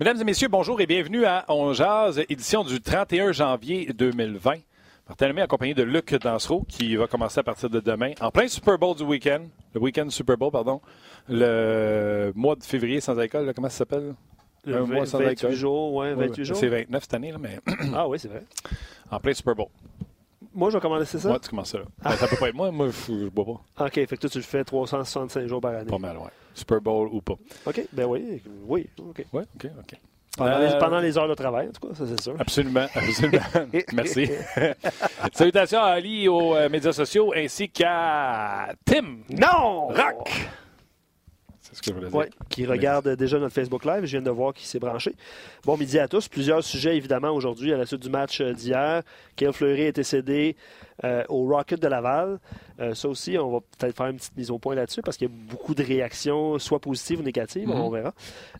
Mesdames et messieurs, bonjour et bienvenue à On Jazz, édition du 31 janvier 2020. Martin Lemay accompagné de Luc Dansereau qui va commencer à partir de demain en plein Super Bowl du week-end. Le week-end Super Bowl, pardon. Le mois de février sans alcool, là, comment ça s'appelle? Le Un 20 mois sans 28 alcool. jours, ouais, 28 jours. C'est 29 cette année, là, mais Ah oui, c'est vrai. en plein Super Bowl. Moi, je vais commander ça? Moi, tu commences ça là. Ben, ça peut pas être moi, moi, je, je bois pas. OK, fait que toi, tu le fais 365 jours par année. Pas mal, ouais. Super Bowl ou pas. OK, ben oui, oui, OK. Ouais, OK, OK. Pendant, Euh, les, pendant les heures de travail, en tout cas, ça, c'est sûr. Absolument, absolument. Merci. Salutations à Ali aux euh, médias sociaux ainsi qu'à Tim Non! Rock. C'est ce que je voulais dire. Oui, qui regarde déjà notre Facebook Live. Je viens de voir qu'il s'est branché. Bon midi à tous. Plusieurs sujets, évidemment, aujourd'hui, à la suite du match euh, d'hier. Kyle Fleury a été cédé euh, au Rocket de Laval. Euh, ça aussi, on va peut-être faire une petite mise au point là-dessus parce qu'il y a beaucoup de réactions, soit positives ou négatives, Mhm. on verra.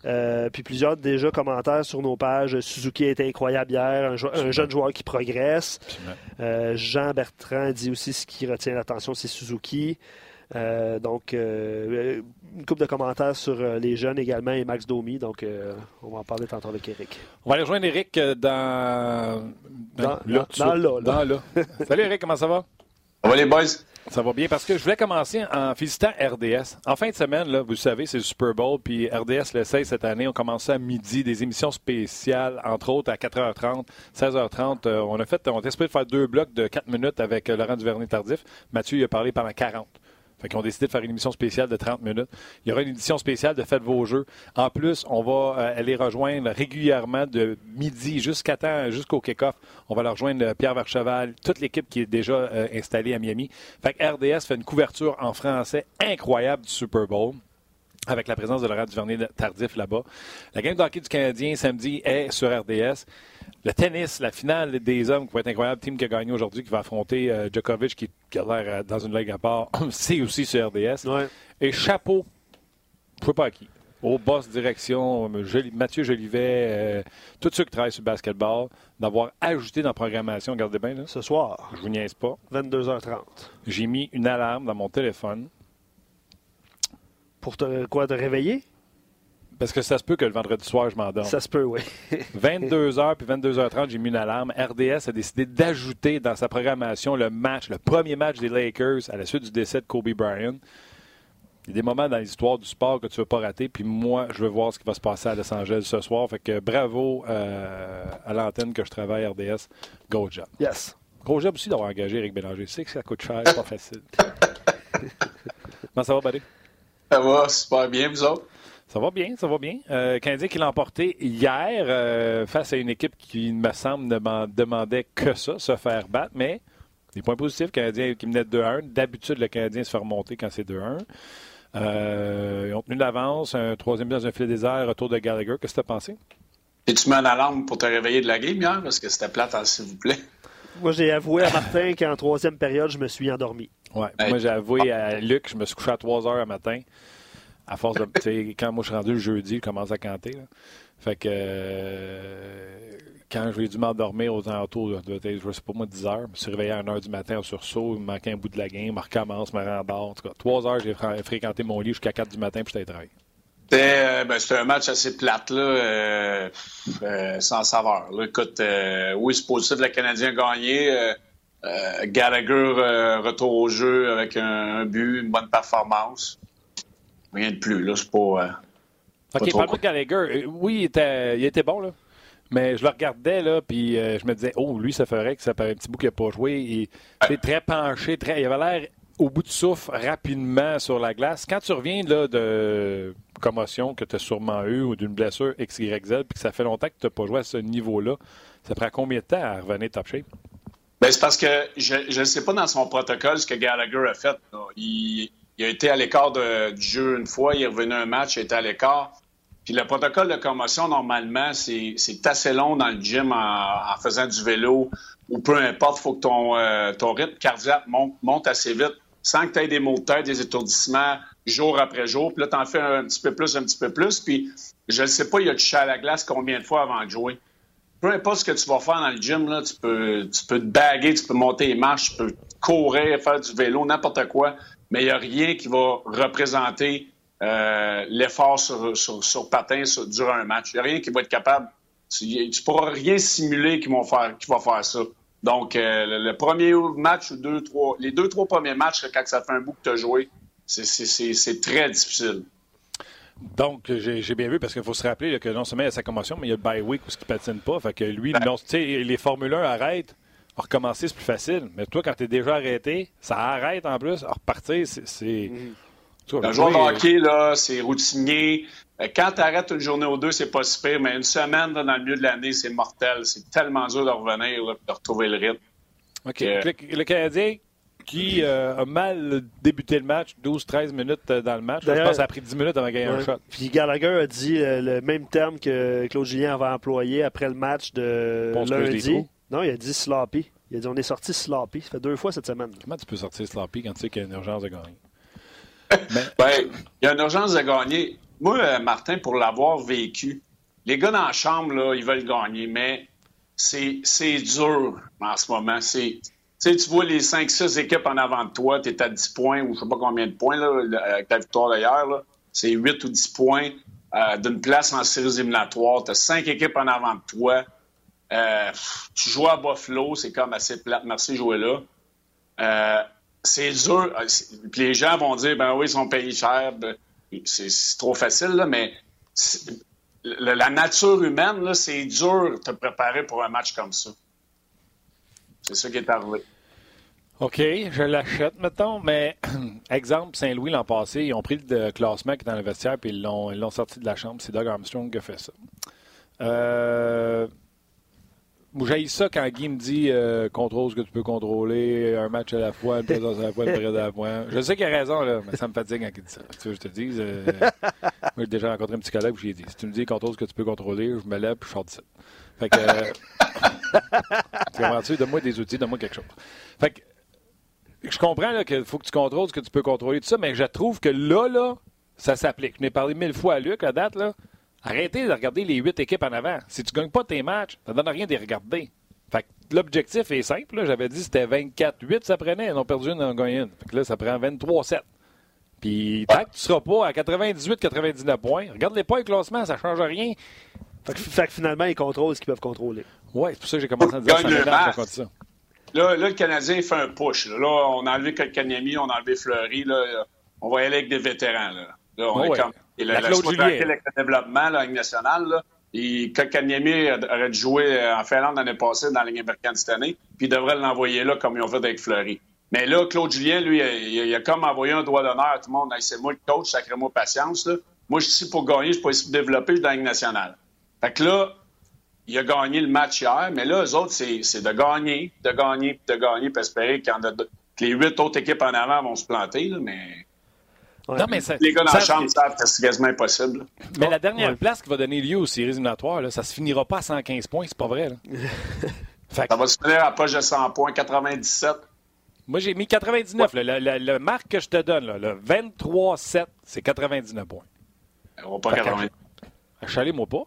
Euh, puis plusieurs déjà commentaires sur nos pages. Suzuki a été incroyable hier, un, jo- un jeune joueur qui progresse. Jean Bertrand dit aussi ce qui retient l'attention, c'est Suzuki. Euh, donc, euh, une couple de commentaires sur euh, les jeunes également et Max Domi. Donc, euh, on va en parler tantôt avec Eric. On va aller rejoindre Eric euh, dans. Dans- là, dans- là, là. Dans là. Salut Eric, comment ça va? Ça va les boys? Ça va bien parce que je voulais commencer en félicitant RDS. En fin de semaine, là, vous le savez, c'est le Super Bowl, puis RDS l'essaye cette année. On commençait à midi, des émissions spéciales, entre autres à 4h30, 16h30. Euh, on a fait, on a de faire deux blocs de 4 minutes avec euh, Laurent Duvernay-Tardif. Mathieu y a parlé pendant 40. Fait qu'ils ont décidé de faire une émission spéciale de 30 minutes. Il y aura une édition spéciale de Faites vos jeux. En plus, on va euh, aller rejoindre régulièrement de midi jusqu'à temps, jusqu'au kick-off. On va leur rejoindre euh, Pierre Vercheval, toute l'équipe qui est déjà euh, installée à Miami. Fait que RDS fait une couverture en français incroyable du Super Bowl avec la présence de Laurent Duvernay tardif là-bas. La game de hockey du Canadien samedi est sur RDS. Le tennis, la finale des hommes qui va être incroyable, team qui a gagné aujourd'hui, qui va affronter euh, Djokovic qui, qui a l'air euh, dans une ligue à part, c'est aussi sur RDS. Ouais. Et chapeau, je ne sais pas à qui. Au boss direction, euh, Mathieu Jolivet, euh, tous ceux qui travaillent sur le basketball, d'avoir ajouté dans la programmation, regardez bien, là, Ce soir, je vous niaise pas, 22h30. j'ai mis une alarme dans mon téléphone Pour te, quoi, te réveiller? Parce que ça se peut que le vendredi soir, je m'endorme. Ça se peut, oui. 22h puis 22h30, j'ai mis une alarme. RDS a décidé d'ajouter dans sa programmation le match, le premier match des Lakers à la suite du décès de Kobe Bryant. Il y a des moments dans l'histoire du sport que tu ne veux pas rater. Puis moi, je veux voir ce qui va se passer à Los Angeles ce soir. Fait que bravo euh, à l'antenne que je travaille RDS. Go job. Yes. Gros job aussi d'avoir engagé Eric Bélanger. Je sais que ça coûte cher, c'est pas facile. Comment ça va, Buddy? Ça va super bien, vous autres? Ça va bien, ça va bien. Euh, Canadien qui l'a emporté hier euh, face à une équipe qui, il me semble, ne m'en demandait que ça, se faire battre, mais des points positifs, Canadien qui menait 2-1. D'habitude, le Canadien se fait remonter quand c'est 2-1. Euh, ils ont tenu l'avance, un troisième but dans un filet désert, retour de Gallagher. Qu'est-ce que tu as pensé? Et tu mets une alarme pour te réveiller de la game hier, parce que c'était plate, hein, s'il vous plaît? Moi, j'ai avoué à Martin qu'en troisième période, je me suis endormi. Ouais. Hey. Moi, j'ai avoué à Luc, je me suis couché à 3 heures le matin. À force de. quand moi je suis rendu le jeudi, il commence à canter. Fait que. euh, quand j'ai dû m'endormir aux alentours de, de, je sais pas moi, 10 heures, je me suis réveillé à 1 heure du matin au sursaut, il me manquait un bout de la game, je recommence, me rembarre. En tout cas, 3 heures, j'ai fr- fréquenté mon lit jusqu'à 4 du matin, puis j'étais travaillé. C'était euh, ben, c'était un match assez plate, euh, sans saveur. Écoute, oui, c'est positif, le Canadien a gagné. Gallagher retour au jeu avec un but, une bonne performance. Rien de plus, là, c'est pas... euh, Pas OK, parle-moi de Gallagher. Euh, Oui, il était, il était bon, là. Mais je le regardais, là, puis euh, je me disais, oh, lui, ça ferait que ça fait un petit bout qu'il n'a pas joué. Il était très penché, très, il avait l'air au bout de souffle rapidement sur la glace. Quand tu reviens là, de commotion que tu as sûrement eu ou d'une blessure XYZ, puis que ça fait longtemps que tu n'as pas joué à ce niveau-là, ça prend combien de temps à revenir top shape? Ben, c'est parce que je ne sais pas dans son protocole ce que Gallagher a fait. là. Il, il a été à l'écart du jeu une fois, il est revenu un match, il était à l'écart. Puis le protocole de commotion, normalement, c'est assez long dans le gym en, faisant du vélo ou peu importe, il faut que ton, euh, ton rythme cardiaque monte, monte assez vite sans que tu aies des maux de tête, des étourdissements jour après jour. Puis là, tu en fais un petit peu plus, un petit peu plus. Puis je ne sais pas, il a touché à la glace combien de fois avant de jouer peu importe ce que tu vas faire dans le gym, là, tu, peux, tu peux te baguer, tu peux monter les marches, tu peux courir, faire du vélo, n'importe quoi, mais il n'y a rien qui va représenter euh, l'effort sur, sur, sur patin durant un match. Il n'y a rien qui va être capable. Tu ne pourras rien simuler qui, vont faire, qui va faire ça. Donc, euh, le, premier match ou deux, trois, les deux, trois premiers matchs, quand ça fait un bout que tu as joué, c'est très difficile. Donc, j'ai bien vu, parce qu'il faut se rappeler que non seulement il y a sa commotion, mais il y a le bye week où il ne patine pas. Fait que lui, ben. les Formule 1 arrêtent. Recommencer, c'est plus facile. Mais toi, quand tu es déjà arrêté, ça arrête en plus. repartir, c'est. Mm un joueur de hockey, là, c'est routinier. Euh, quand tu arrêtes une journée ou deux, c'est pas super, mais une semaine dans le milieu de l'année, c'est mortel. C'est tellement dur de revenir, de retrouver le rythme. OK. Le, Canadien qui euh, a mal débuté le match, 12-13 minutes euh, dans le match. Je pense que ça a pris 10 minutes avant de gagner un shot. Puis Gallagher a dit le même terme que Claude Julien avait employé après le match de lundi. Non, il a dit sloppy. Il a dit on est sorti sloppy. Ça fait deux fois cette semaine. Comment tu peux sortir sloppy quand tu sais qu'il y a une urgence de gagner? ben, il y a une urgence de gagner. Moi, euh, Martin, pour l'avoir vécu, les gars dans la chambre, là, ils veulent gagner, mais c'est dur en ce moment. C'est, tu vois les 5-6 équipes en avant de toi, tu es à 10 points ou je sais pas combien de points là, avec ta victoire d'ailleurs. C'est 8 ou 10 points euh, d'une place en séries éliminatoires. Tu as 5 équipes en avant de toi. Euh, tu joues à Buffalo, c'est comme assez plate. Merci, jouer là c'est dur. Euh, puis les gens vont dire, ben oui, ils sont payés cher. Ben, c'est trop facile, là, mais la nature humaine, c'est dur de te préparer pour un match comme ça. C'est ça qui est arrivé. OK, je l'achète, mettons, mais exemple, Saint-Louis l'an passé, ils ont pris le classement qui est dans le vestiaire puis ils l'ont sorti de la chambre. C'est Doug Armstrong qui a fait ça. Euh, j'ai ça quand Guy me dit euh, contrôle ce que tu peux contrôler, un match à la fois, une présence à la fois, une période à la fois. Je sais qu'il a raison, là, mais ça me fatigue quand il dit ça. Tu veux, je te dis, euh, moi j'ai déjà rencontré un petit collègue où j'ai dit si tu me dis contrôle ce que tu peux contrôler, je me lève et je sors de ça. Fait que. Tu comprends-tu? Donne-moi des outils, donne-moi quelque chose. Fait que. Je comprends qu'il faut que tu contrôles ce que tu peux contrôler, tout ça, mais je trouve que là, là, ça s'applique. Je n'ai parlé mille fois à Luc, à date, là. Arrêtez de regarder les huit équipes en avant. Si tu ne gagnes pas tes matchs, ça ne donne rien de les regarder. Fait l'objectif est simple. J'avais dit que c'était 24-8, ça prenait. Ils ont perdu une, en gagné une. Fait que là, ça prend 23-7. Puis tant que tu ne seras pas à 98-99 points, regarde les points et classement, ça ne change rien. Fait que, finalement, ils contrôlent ce qu'ils peuvent contrôler. Oui, c'est pour ça que j'ai commencé à dire ça. Là, là, le Canadien fait un push. Là, on a enlevé Kanyami, on a enlevé Fleury. Là, on va y aller avec des vétérans. Là. là on est comme et le, le développement, la Ligue nationale, là, et Kakanyemi aurait dû jouer en Finlande l'année passée dans la Ligue américaine cette année, puis il devrait l'envoyer là comme ils ont fait avec Fleury. Mais là, Claude Julien, lui, il, a comme envoyé un doigt d'honneur à tout le monde. c'est moi le coach, sacré-moi patience. Là. Moi, je suis ici pour gagner, je suis pas ici pour développer, je suis dans la Ligue nationale. Fait que là, il a gagné le match hier, mais là, eux autres, c'est de gagner, de gagner, de gagner, puis espérer que les huit autres équipes en avant vont se planter, là, mais non, mais les gars dans la chambre savent que c'est quasiment impossible. Mais la dernière place qui va donner lieu aux séries éliminatoires, là, ça se finira pas à 115 points, c'est pas vrai. Là. Ça va se finir à poche de 100 points, 97. Moi, j'ai mis 99. Le, marque que je te donne, là, le 23-7, c'est 99 points. On va pas 99. Achalez-moi pas.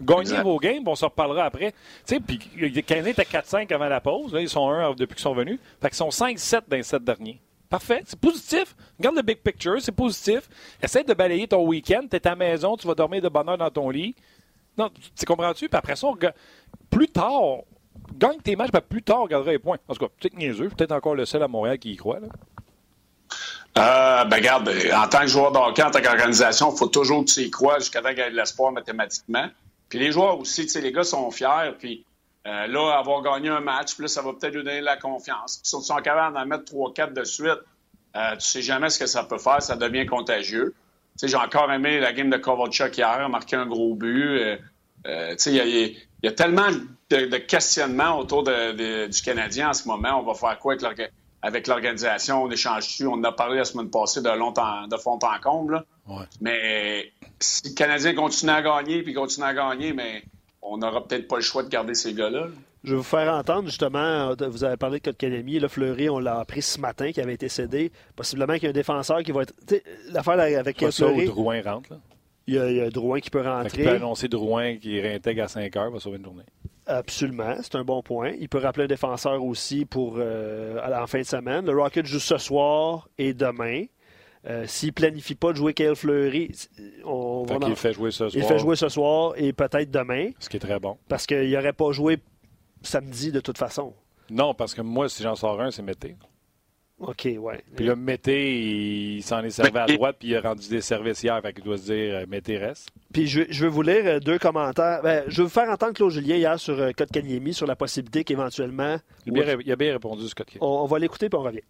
Gagnez vos games, on s'en reparlera après. Tu sais, puis les Canadiens étaient 4-5 avant la pause. Là, ils sont 1 depuis qu'ils sont venus. Fait qu'ils sont 5-7 dans les 7 derniers. Parfait, c'est positif. Regarde le big picture, c'est positif. Essaye de balayer ton week-end. Tu es à la maison, tu vas dormir de bonne heure dans ton lit. Non, tu comprends-tu? Puis après ça, plus tard, gagne tes matchs, puis plus tard, on regardera les points. En tout cas, peut-être niaiseux. Peut-être encore le seul à Montréal qui y croit. Là. Euh, ben regarde, en tant que joueur de hockey, en tant qu'organisation, il faut toujours que tu y crois jusqu'à temps qu'il y ait de l'espoir mathématiquement. Puis les joueurs aussi, tu sais, les gars sont fiers, puis euh, là, avoir gagné un match, puis ça va peut-être lui donner la confiance. Puis si on sont capables d'en mettre 3-4 de suite, euh, tu sais jamais ce que ça peut faire, ça devient contagieux. Tu sais, j'ai encore aimé la game de Kovalchuk hier, marqué un gros but. Euh, euh tu sais, il y, a tellement de, questionnements autour de, du Canadien en ce moment. On va faire quoi avec l'organisation? On échange dessus. On en a parlé la semaine passée de, longtemps, de fond en comble. Mais si le Canadien continue à gagner, puis continue à gagner, mais on n'aura peut-être pas le choix de garder ces gars-là. Je vais vous faire entendre, justement, vous avez parlé de Kotkaniemi, le Fleury, on l'a appris ce matin, qui avait été cédé. Possiblement qu'il y a un défenseur qui va être... L'affaire avec Pas Fleury... Drouin rentre, là. Il y, a, il Drouin qui peut rentrer. Il peut annoncer Drouin qui réintègre à 5 heures, va sauver une journée. Absolument, c'est un bon point. Il peut rappeler un défenseur aussi pour euh, en fin de semaine. Le Rocket joue ce soir et demain. Euh, S'il ne planifie pas de jouer Kyle Fleury, on va il fait jouer ce soir. Il fait jouer ce soir et peut-être demain. Ce qui est très bon. Parce qu'il n'aurait pas joué samedi de toute façon. Non, parce que moi, si j'en sors un, c'est Mété. OK, ouais. Puis là, Mété, il s'en est servi à droite, puis il a rendu des services hier, fait qu'il doit se dire euh, Mété reste. Puis je, je, vais vous lire euh, deux commentaires. Ben, je vais vous faire entendre Claude Julien hier sur euh, Kanyemi, sur la possibilité qu'éventuellement. Il, il, a bien répondu, Scott on, on, va l'écouter, puis on revient.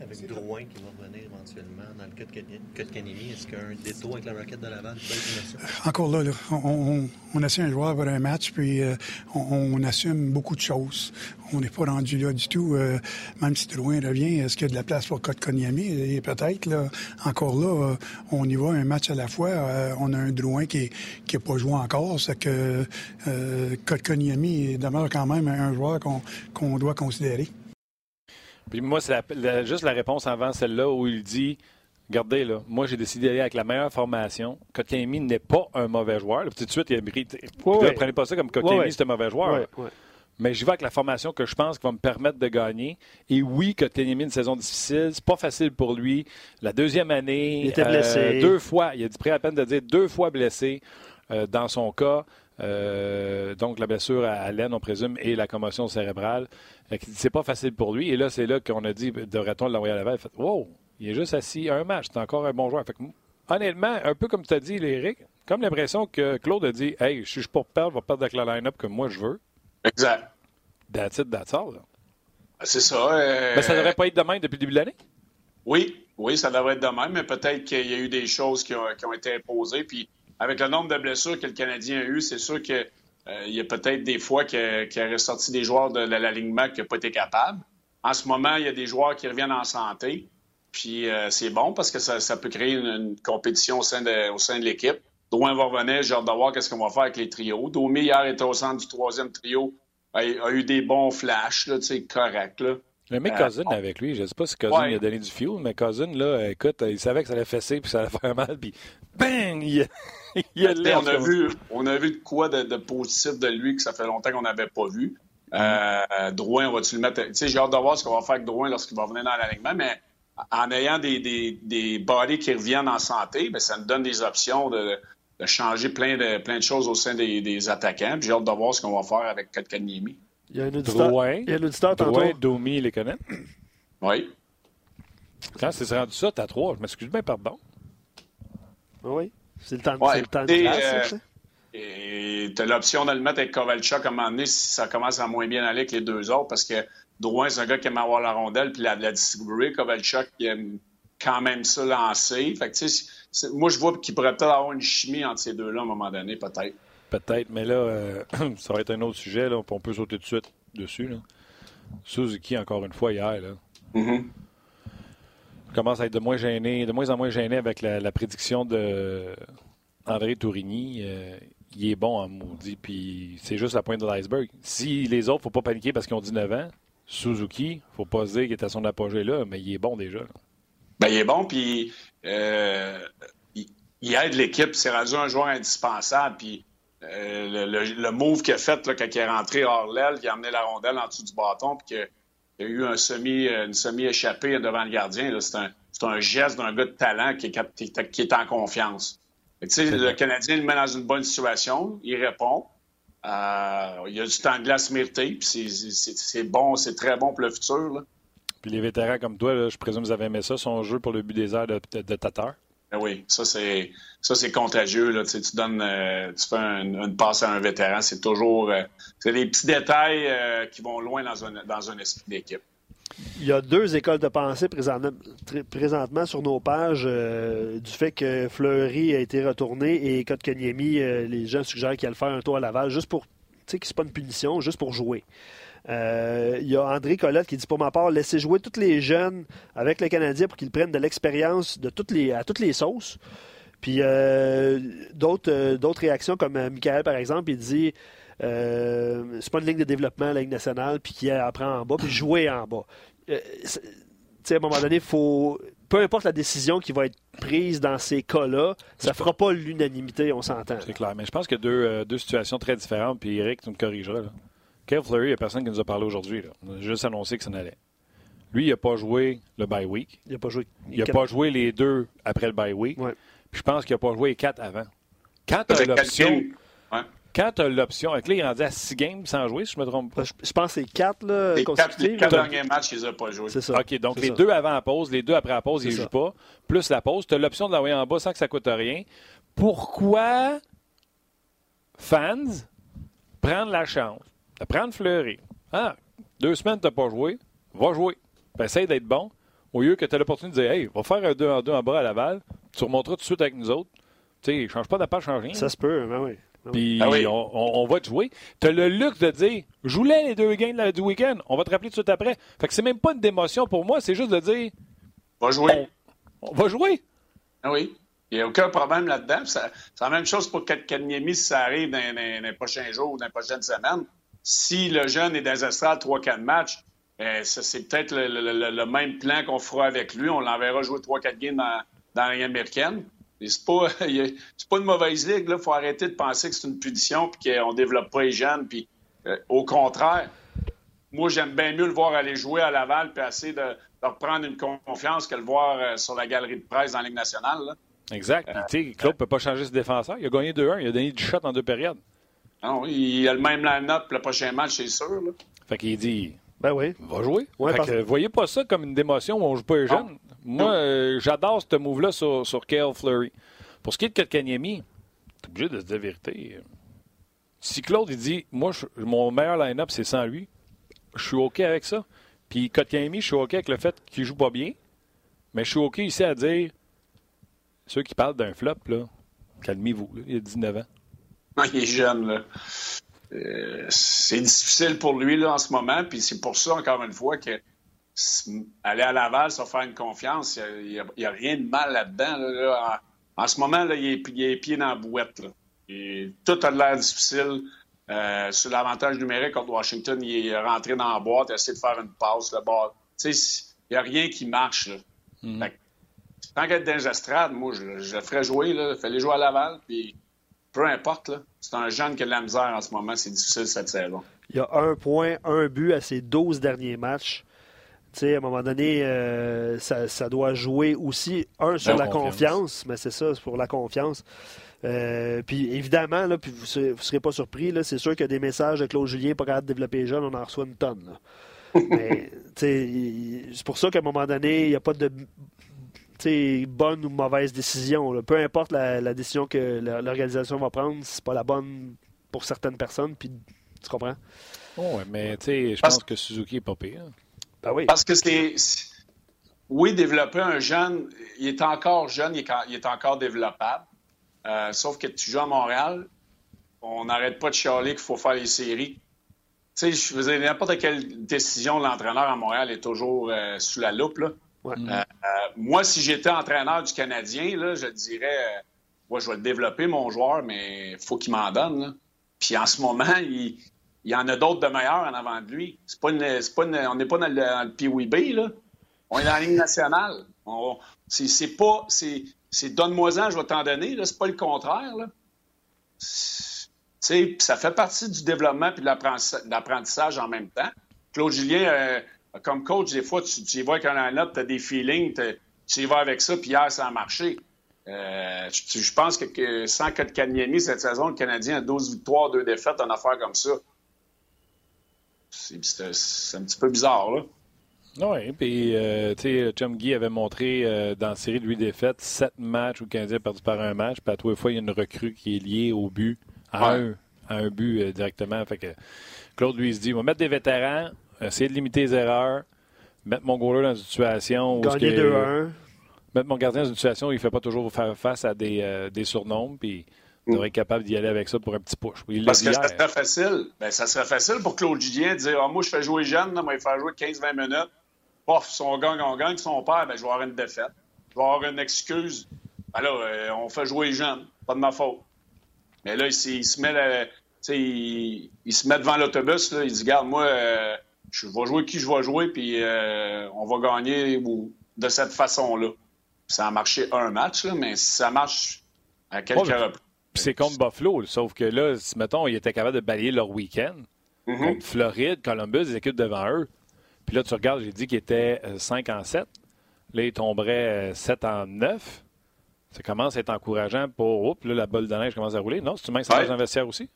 Avec Drouin qui va revenir éventuellement dans le cas de Canimi, est-ce qu'un détour avec la raquette de Laval? Peut Encore là, on, on, assume un joueur pour un match, puis euh, on, assume beaucoup de choses. On n'est pas rendu là du tout. Euh, même si Drouin revient, est-ce qu'il y a de la place pour Kotkaniemi? Et peut-être, là, encore là, euh, on y va un match à la fois. on a un Drouin qui n'a pas joué encore, c'est que Kotkaniemi demeure quand même un joueur qu'on doit considérer. Puis moi, c'est juste la réponse avant celle-là où il dit Regardez, là, moi, j'ai décidé d'aller avec la meilleure formation. Kotkaniemi n'est pas un mauvais joueur. tout de suite, il a mérité. Ne prenez pas ça comme Kotkaniemi, c'est un mauvais joueur. Mais j'y vais avec la formation que je pense qui va me permettre de gagner. Et oui, Kotkaniemi, une saison difficile. C'est pas facile pour lui. La deuxième année. Il était blessé. Euh, deux fois. Il a pris à peine de dire deux fois blessé euh, dans son cas. Euh, donc, la blessure à l'aine, on présume, et la commotion cérébrale. C'est pas facile pour lui. Et là, c'est là qu'on a dit devrait-on l'envoyer à Laval? Fait, Wow, il est juste assis un match. C'est encore un bon joueur. honnêtement, un peu comme tu as dit, Eric, comme l'impression que Claude a dit Hey, je suis pour perdre, je vais perdre avec la line-up que moi je veux. Exact. That's it, that's all. Ah, c'est ça. Euh, mais ça devrait pas être de même depuis le début de l'année? Oui, oui, ça devrait être de même, mais peut-être qu'il y a eu des choses qui ont, qui ont été imposées. Puis avec le nombre de blessures que le Canadien a eu, c'est sûr qu'il euh, y a peut-être des fois qu'il a, ressorti des joueurs de l'alignement qui n'ont pas été capables. En ce moment, il y a des joueurs qui reviennent en santé. Puis euh, c'est bon parce que ça, peut créer une, compétition au sein de, l'équipe. Drouin va revenir, j'ai hâte de voir qu'est-ce qu'on va faire avec les trios. Domi, hier, était au centre du troisième trio. A eu des bons flashs, là, corrects. Là. Le mec euh, Cousin avec lui, je ne sais pas si Cousin lui a donné du fuel, mais Cousin, là, écoute, il savait que ça allait fesser puis ça allait faire mal, puis bang! Il, il a on, a vu, on a vu de quoi de, positif de lui que ça fait longtemps qu'on n'avait pas vu. Euh, Drouin, on va-tu le mettre. Tu sais, j'ai hâte de voir ce qu'on va faire avec Drouin lorsqu'il va venir dans l'alignement, mais en ayant des, des, des bodies qui reviennent en santé, bien, ça nous donne des options de, de, changer plein de, plein de choses au sein des, des attaquants. J'ai hâte de voir ce qu'on va faire avec Kotkaniemi. Il y a un auditeur, Drouin, il y a un auditeur Drouin, Domi, les connaît. Oui. Quand c'est rendu ça, t'as trois. Je m'excuse bien, pardon. Oui. C'est le temps, ouais, le temps de classe, euh, Et tu as l'option de le mettre avec Kovalchuk à un moment donné si ça commence à moins bien aller avec les deux autres, parce que Drouin, c'est un gars qui aime avoir la rondelle puis la, la distribuer. Kovalchuk, il aime quand même ça lancer. Fait que, moi, je vois qu'il pourrait peut-être avoir une chimie entre ces deux-là à un moment donné, peut-être. Peut-être, mais là, euh, ça va être un autre sujet. Là, on peut sauter tout de suite dessus. Là. Suzuki, encore une fois, hier. Là. Mm-hmm. commence à être de moins gêné, de moins en moins gêné avec la, prédiction de André Tourigny. Euh, il est bon en maudit, puis c'est juste la pointe de l'iceberg. Si les autres, faut pas paniquer parce qu'ils ont 19 ans, Suzuki, faut pas se dire qu'il est à son apogée là, mais il est bon déjà. Ben, il est bon, puis euh, il, aide l'équipe. C'est rendu un joueur indispensable, puis euh, le, move qu'il a fait là, quand il est rentré hors l'aile, qui a amené la rondelle en dessous du bâton, puis qu'il y a eu un semi, une semi-échappée devant le gardien, c'est un, un, geste d'un gars de talent qui est, qui est en confiance. le Canadien le met dans une bonne situation, il répond. Euh, il y a du temps de glace mérité, puis c'est bon, c'est très bon pour le futur. Puis les vétérans comme toi, je présume que vous avez aimé ça, son jeu pour le but des airs de, de, de Tatar? Ben oui, ça c'est ça c'est contagieux. Là. Tu, donnes, euh, tu fais une passe à un vétéran, c'est toujours euh, c'est des petits détails euh, qui vont loin dans un, dans un esprit d'équipe. Il y a deux écoles de pensée présentement, sur nos pages du fait que Fleury a été retourné et Kotkaniemi, les gens suggèrent qu'il allait faire un tour à Laval juste pour, tu sais, que c'est pas une punition, juste pour jouer. Euh, il y a André Colette qui dit pour ma part, laissez jouer tous les jeunes avec le Canadien pour qu'ils prennent de l'expérience de toutes les, à toutes les sauces. Puis euh, d'autres, euh, d'autres réactions, comme Michael par exemple, il dit c'est pas une ligne de développement, la Ligue nationale, puis qui apprend en bas, puis jouer en bas. à un moment donné, faut. Peu importe la décision qui va être prise dans ces cas-là, ça ne fera pas l'unanimité, on s'entend. C'est clair. Mais je pense qu'il y a deux, deux situations très différentes, puis Eric, tu me corrigeras. Là. Kev Fleury, il n'y a personne qui nous a parlé aujourd'hui. On a juste annoncé que ça n'allait. Lui, il n'a pas joué le bye week. Il n'a pas joué. Il n'a pas joué les deux après le bye week. Ouais. Puis je pense qu'il n'a pas joué les quatre avant. Quand tu as l'option, Ouais. quand tu as l'option, avec là, il est rendu à six games sans jouer, si je me trompe pas. Je, je pense que c'est quatre là, Les quatre, consécutifs. les quatre là. derniers matchs, il les a pas joués. C'est ça. OK, donc les ça. deux avant la pause, les deux après la pause, ils ne jouent pas, plus la pause. Tu as l'option de l'envoyer en bas sans que ça coûte rien. Pourquoi fans prendre la chance de prendre Fleury? Ah, deux semaines, tu n'as pas joué, va jouer. Puis essaye d'être bon. Au lieu que tu aies l'opportunité de dire Hey, va faire un 2 en 2 en bas à Laval, tu remonteras tout de suite avec nous autres. Tu sais, change pas d'appart, change rien. Ça se peut, ben oui. Ben. Puis Ah oui. on, on- on va te jouer. Tu as le luxe de dire joue-les les deux games là, du week-end, on va te rappeler tout de suite après. Fait que c'est même pas une démotion pour moi, c'est juste de dire Va jouer. on va jouer. Ah oui. Il n'y a aucun problème là-dedans. C'est la même chose pour Katkaniemi si ça arrive dans, dans- dans les prochains jours ou dans les prochaines semaines. Si le jeune est dans les estrades 3-4 matchs, euh, c'est peut-être le, le- le- le même plan qu'on fera avec lui. On l'enverra jouer 3-4 games dans, dans la Ligue américaine. C'est pas, pas une mauvaise ligue. Il faut arrêter de penser que c'est une punition et qu'on ne développe pas les jeunes. Puis, euh, au contraire, moi, j'aime bien mieux le voir aller jouer à Laval puis essayer de, de reprendre une confiance que le voir euh, sur la galerie de presse dans la Ligue nationale. là. Exact. Puis, tu sais, Claude ne peut pas changer ce défenseur. Il a gagné 2-1. Il a donné du shot en deux périodes. Non, il a le même line-up le prochain match, c'est sûr. Là. Fait qu'il dit Ben oui. va jouer. Ouais, fait parce- que, voyez pas ça comme une démotion où on joue pas les jeunes. Moi, euh, j'adore ce move-là sur, sur Kale Fleury. Pour ce qui est de Kotkaniemi, t'es obligé de se dire la vérité. Si Claude il dit moi je- mon meilleur line-up c'est sans lui, je suis OK avec ça. Puis Kotkaniemi, je suis OK avec le fait qu'il joue pas bien, mais je suis OK ici à dire ceux qui parlent d'un flop là, calmez-vous, là, il a 19 ans. Non, il est jeune. Là. Euh, c'est difficile pour lui là, en ce moment. Puis c'est pour ça, encore une fois, que aller à Laval, se faire une confiance, il n'y a, rien de mal là-dedans. là, là. En, en ce moment, là, il, est, il est pieds dans la bouette. Là. Et tout a l'air difficile. Euh, sur l'avantage numérique contre Washington, il est rentré dans la boîte, il a essayé de faire une passe. Là, bas. Tu sais, il n'y a rien qui marche. Là. Que, tant qu'être dans les estrades, moi, je, je le ferais jouer. Il fallait jouer à Laval. Puis peu importe, là. C'est un jeune qui a de la misère en ce moment. C'est difficile cette saison. Il y a un point, un but à ses 12 derniers matchs. Tu sais, à un moment donné, euh, ça, ça doit jouer aussi, un, sur La la confiance. confiance, mais c'est ça, c'est pour la confiance. Euh, puis évidemment, là, puis vous ne serez pas surpris, là, c'est sûr qu'il y a des messages de Claude Julien, pas capable de développer les jeunes, on en reçoit une tonne. là. mais tu sais, il- c'est pour ça qu'à un moment donné, il n'y a pas de bonne ou mauvaise décision. là. Peu importe la, la décision que l'organisation va prendre, c'est pas la bonne pour certaines personnes. Puis, tu comprends? Oh, ouais, mais tu sais, je Parce- pense que Suzuki est pas pire. Ben oui. Parce que c'est. Oui, développer un jeune, il est encore jeune, il est, ca- il est encore développable. Euh, sauf que tu joues à Montréal, on n'arrête pas de chialer qu'il faut faire les séries. Tu sais, je faisais n'importe quelle décision de l'entraîneur à Montréal est toujours euh, sous la loupe. Là. Ouais. Euh, euh, moi, si j'étais entraîneur du Canadien, là, je dirais, euh, moi, je vais le développer, mon joueur, mais il faut qu'il m'en donne. là. Puis en ce moment, il, il y en a d'autres de meilleurs en avant de lui. C'est pas une- c'est pas une- on n'est pas dans le, dans le Pee-wee-B, là. On est dans la Ligue nationale. On- c'est, c'est pas... C'est, c'est donne-moi-en, je vais t'en donner. Là. C'est pas le contraire. Là. Ça fait partie du développement et de l'apprentissage, de l'apprentissage en même temps. Claude Julien, euh, comme coach, des fois, tu, tu y vas avec un line-up, tu as des feelings, tu y vas avec ça, puis hier, ça a marché. Euh, je, je pense que, que sans Kotkaniemi cette saison, le Canadien a 12 victoires, 2 défaites, en affaire comme ça. C'est, un petit peu bizarre, là. Oui, puis euh, tu sais, Chum Guy avait montré euh, dans la série de 8 défaites, 7 matchs où le Canadien a perdu par un match, puis à tous les fois, il y a une recrue qui est liée au but, à, Ouais. un, à un but directement. Fait que Claude lui il se dit, on va mettre des vétérans, essayer de limiter les erreurs, mettre mon goaler dans une situation où... Gagner est-ce que- 2-1. mettre mon gardien dans une situation où il ne fait pas toujours faire face à des, euh, des surnoms, puis il devrait être capable d'y aller avec ça pour un petit push. Il Parce que hier. ça serait facile. Ben, ça serait facile pour Claude Julien de dire Ah, Moi, je fais jouer jeune, là, moi, il faire jouer 15-20 minutes. Pof, si on gagne, on gagne. Si on perd, ben, je vais avoir une défaite. Je vais avoir une excuse. Ben là, euh, on fait jouer jeune. Pas de ma faute. Mais là, il, il se met sais, il, il se met devant l'autobus. là, Il dit Regarde, moi, euh, je vais jouer qui je vais jouer, puis euh, on va gagner ou, de cette façon-là. Ça a marché un match, là, mais si ça marche à quelques Ouais, reprises. Puis c'est contre Buffalo, sauf que là, si, mettons, ils étaient capables de balayer leur week-end, Mhm. contre Floride, Columbus, des équipes devant eux, Puis là, tu regardes, j'ai dit qu'il était 5 en 7. Là, il tomberait 7 en 9. Ça commence à être encourageant pour. Oups, là, la bolle de neige commence à rouler. Non, c'est tu ça ouais. dans le vestiaire aussi?